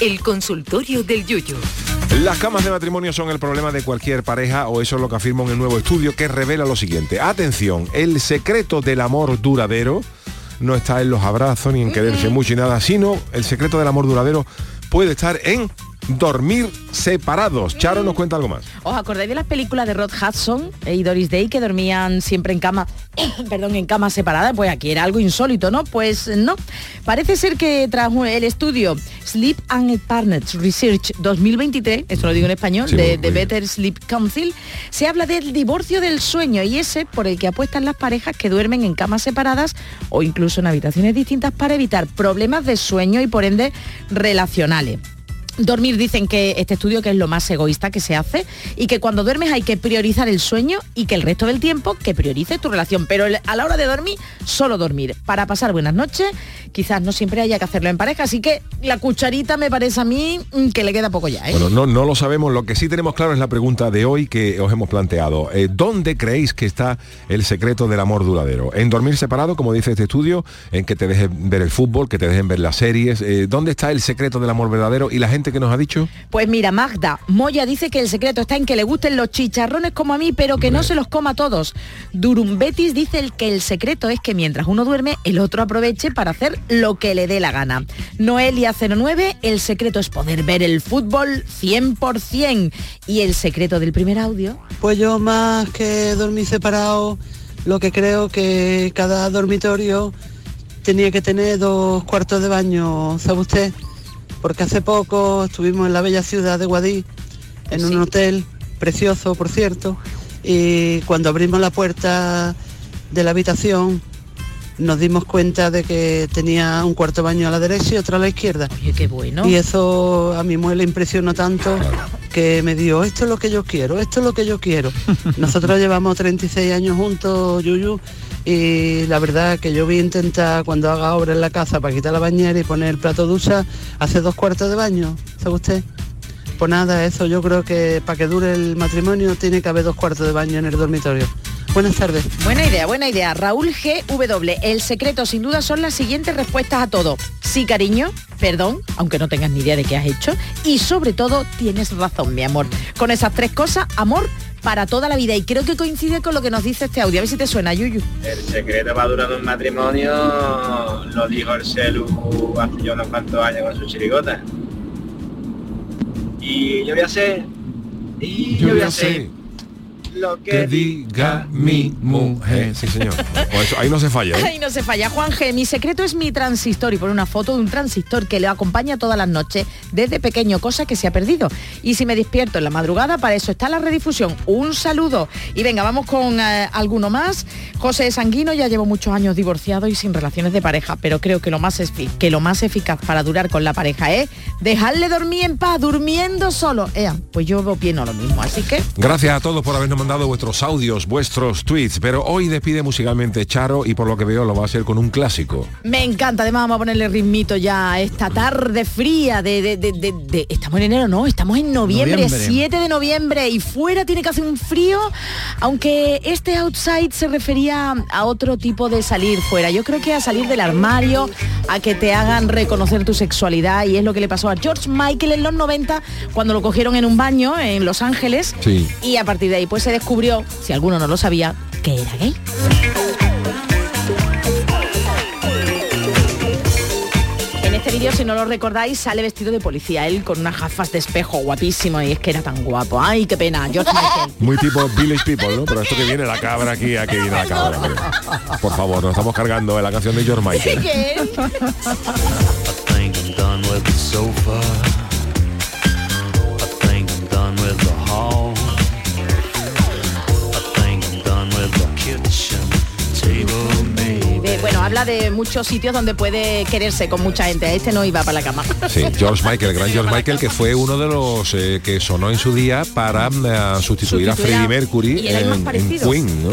El consultorio del Yuyu. Las camas de matrimonio son el problema de cualquier pareja o eso es lo que afirma un nuevo estudio que revela lo siguiente. Atención, el secreto del amor duradero no está en los abrazos ni en quererse mucho y nada, sino el secreto del amor duradero puede estar en dormir separados. Charo nos cuenta algo más. ¿Os acordáis de las películas de Rod Hudson y Doris Day que dormían siempre en cama, perdón, en cama separada? Pues aquí era algo insólito, ¿no? Pues no. Parece ser que tras el estudio Sleep and Partners Research 2023, esto lo digo en español, Sí, de. Better Sleep Council, se habla del divorcio del sueño y ese por el que apuestan las parejas que duermen en camas separadas o incluso en habitaciones distintas para evitar problemas de sueño y por ende relacionales. Dormir dicen que este estudio que es lo más egoísta que se hace y que cuando duermes hay que priorizar el sueño y que el resto del tiempo que priorices tu relación. Pero a la hora de dormir, solo dormir. Para pasar buenas noches, quizás no siempre haya que hacerlo en pareja. Así que la cucharita me parece a mí mm, que le queda poco ya. ¿eh? Bueno, no, no lo sabemos, lo que sí tenemos claro es la pregunta de hoy que os hemos planteado. Eh, ¿Dónde creéis que está el secreto del amor duradero? ¿En dormir separado, como dice este estudio? ¿En que te dejen ver el fútbol, que te dejen ver las series? Eh, ¿Dónde está el secreto del amor verdadero? ¿Y la gente que nos ha dicho? Pues mira, Magda, Moya dice que el secreto está en que le gusten los chicharrones como a mí, pero que no se los coma todos. Durumbetis dice el que el secreto es que mientras uno duerme, el otro aproveche para hacer lo que le dé la gana. Noelia09, el secreto es poder ver el fútbol 100%. Y el secreto del primer audio, Pues yo más que dormir separado, lo que creo que cada dormitorio tenía que tener dos cuartos de baño, ¿sabe usted? Porque hace poco estuvimos en la bella ciudad de Guadí, en un hotel precioso, por cierto, y cuando abrimos la puerta de la habitación nos dimos cuenta de que tenía un cuarto baño a la derecha y otro a la izquierda. Oye, qué bueno. Y eso a mi mujer le impresionó tanto que me dijo, esto es lo que yo quiero, esto es lo que yo quiero. Nosotros llevamos 36 años juntos, Yuyu, y la verdad que yo voy a intentar cuando haga obra en la casa para quitar la bañera y poner el plato ducha, hace dos cuartos de baño, ¿sabe usted? Pues nada, eso yo creo que para que dure el matrimonio tiene que haber dos cuartos de baño en el dormitorio. Buenas tardes. Buena idea, buena idea. Raúl GW, el secreto sin duda son las siguientes respuestas a todo. Sí, cariño, perdón, aunque no tengas ni idea de qué has hecho. Y sobre todo, tienes razón, mi amor. Con esas tres cosas, amor para toda la vida. Y creo que coincide con lo que nos dice este audio. A ver si te suena, Yuyu. El secreto para durar un matrimonio lo dijo el celu hace ya unos cuantos años con su chirigota. Y yo voy a hacer, y yo, voy a hacer lo que, Que diga mi mujer. Sí, señor. Eso, ahí no se falla, ¿eh? Ay, no se falla. Juan G, mi secreto es mi transistor y por una foto de un transistor que le acompaña todas las noches desde pequeño, cosa que se ha perdido. Y si me despierto en la madrugada, para eso está la redifusión. Un saludo. Y venga, vamos con eh, alguno más. José Sanguino ya llevo muchos años divorciado y sin relaciones de pareja, pero creo que lo más, que lo más eficaz para durar con la pareja es dejarle dormir en paz, durmiendo solo. Ea, pues yo opino lo mismo, así que... Gracias a todos por habernos mandado vuestros audios, vuestros tweets, pero hoy despide musicalmente Charo y por lo que veo lo va a hacer con un clásico. Me encanta, además vamos a ponerle ritmito ya a esta tarde fría de, de- de- de- de- Estamos en enero, no, estamos en noviembre, Noviembre. 7 de noviembre y fuera tiene que hacer un frío, aunque este outside se refería a otro tipo de salir fuera. Yo creo que a salir del armario, a que te hagan reconocer tu sexualidad y es lo que le pasó a George Michael en los 90 cuando lo cogieron en un baño en Los Ángeles Sí. y a partir de ahí pues se descubrió, si alguno no lo sabía, que era gay. En este vídeo, si no lo recordáis, sale vestido de policía, él con unas gafas de espejo guapísimo y es que era tan guapo. Ay, qué pena, George Michael. Muy tipo Village People, ¿no? Pero esto que viene la cabra aquí, aquí viene la cabra. Por favor, nos estamos cargando de la canción de George Michael. Bueno, habla de muchos sitios donde puede quererse con mucha gente. Este no iba para la cama. Sí, George Michael, el gran George Michael, que fue uno de los eh, que sonó en su día para eh, sustituir a Sustituir a- Freddie Mercury en, en. Queen, ¿no?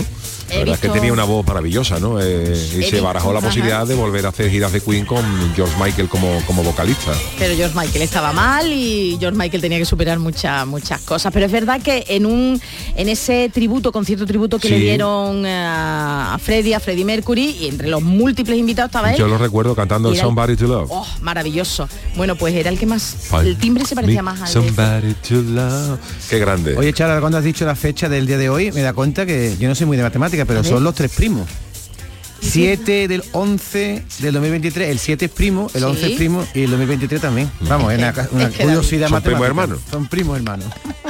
La He verdad es que tenía una voz maravillosa, ¿no? Eh, y He se visto- barajó la ajá. posibilidad de volver a hacer giras de Queen con George Michael como, como vocalista. Pero George Michael estaba mal y George Michael tenía que superar muchas muchas cosas. Pero es verdad que en un en ese tributo, concierto tributo que Sí. le dieron eh, a Freddie, a Freddie Mercury, y entre los múltiples invitados estaba él. Yo lo recuerdo cantando el Somebody to Love. Oh, maravilloso. Bueno, pues era el que más. El timbre se parecía más al de- somebody to love. Qué grande. Oye, Chara, cuando has dicho la fecha del día de hoy, me da cuenta que yo no soy muy de matemática, pero A son los tres primos. 7 del 11 del 2023, el 7 es primo, el 11 es Sí. primo y el 2023 también. Vamos, es una, una Es que curiosidad Son primos hermanos. Son primos hermanos.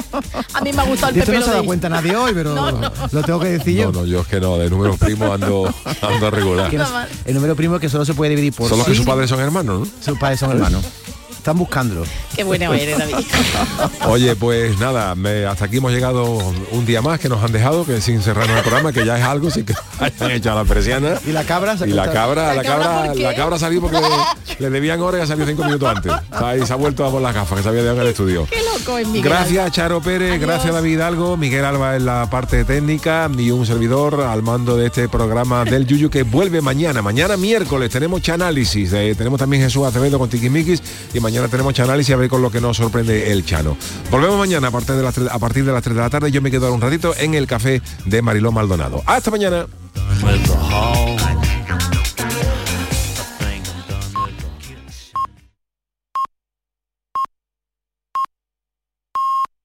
A mí me ha gustado el esto Pepe no se Lodey. cuenta nadie hoy, pero No, no. lo tengo que decir No, yo. no, yo es que no, de números primos ando, ando regular. Que no- el número primo es que solo se puede dividir por Son los que sus padres son hermanos, ¿no? Sus padres son hermanos. Están buscándolo. Qué bueno eres, David. Oye, pues nada, me- hasta aquí hemos llegado un día más que nos han dejado, que sin cerrarnos el programa, que ya es algo, sin que hayan hecho a la persiana. Y la cabra se Y la cabra, la ¿La cabra la cabra salió porque le, le debían horas y ha salido cinco minutos antes. Ahí se ha vuelto a por las gafas que se había dejado en el estudio. Qué loco es Miguel. Gracias Charo Pérez, gracias David Algo, Miguel Alba en la parte técnica y un servidor al mando de este programa del Yuyu que vuelve mañana. Mañana miércoles tenemos Chanálisis, eh, tenemos también Jesús Acevedo con Tiquimiquis y mañana tenemos Chanálisis a ver con lo que nos sorprende el Chano. Volvemos mañana a partir de las 3, a partir de las 3 de la tarde. Yo me quedo ahora un ratito en el café de Mariló Maldonado. Hasta mañana.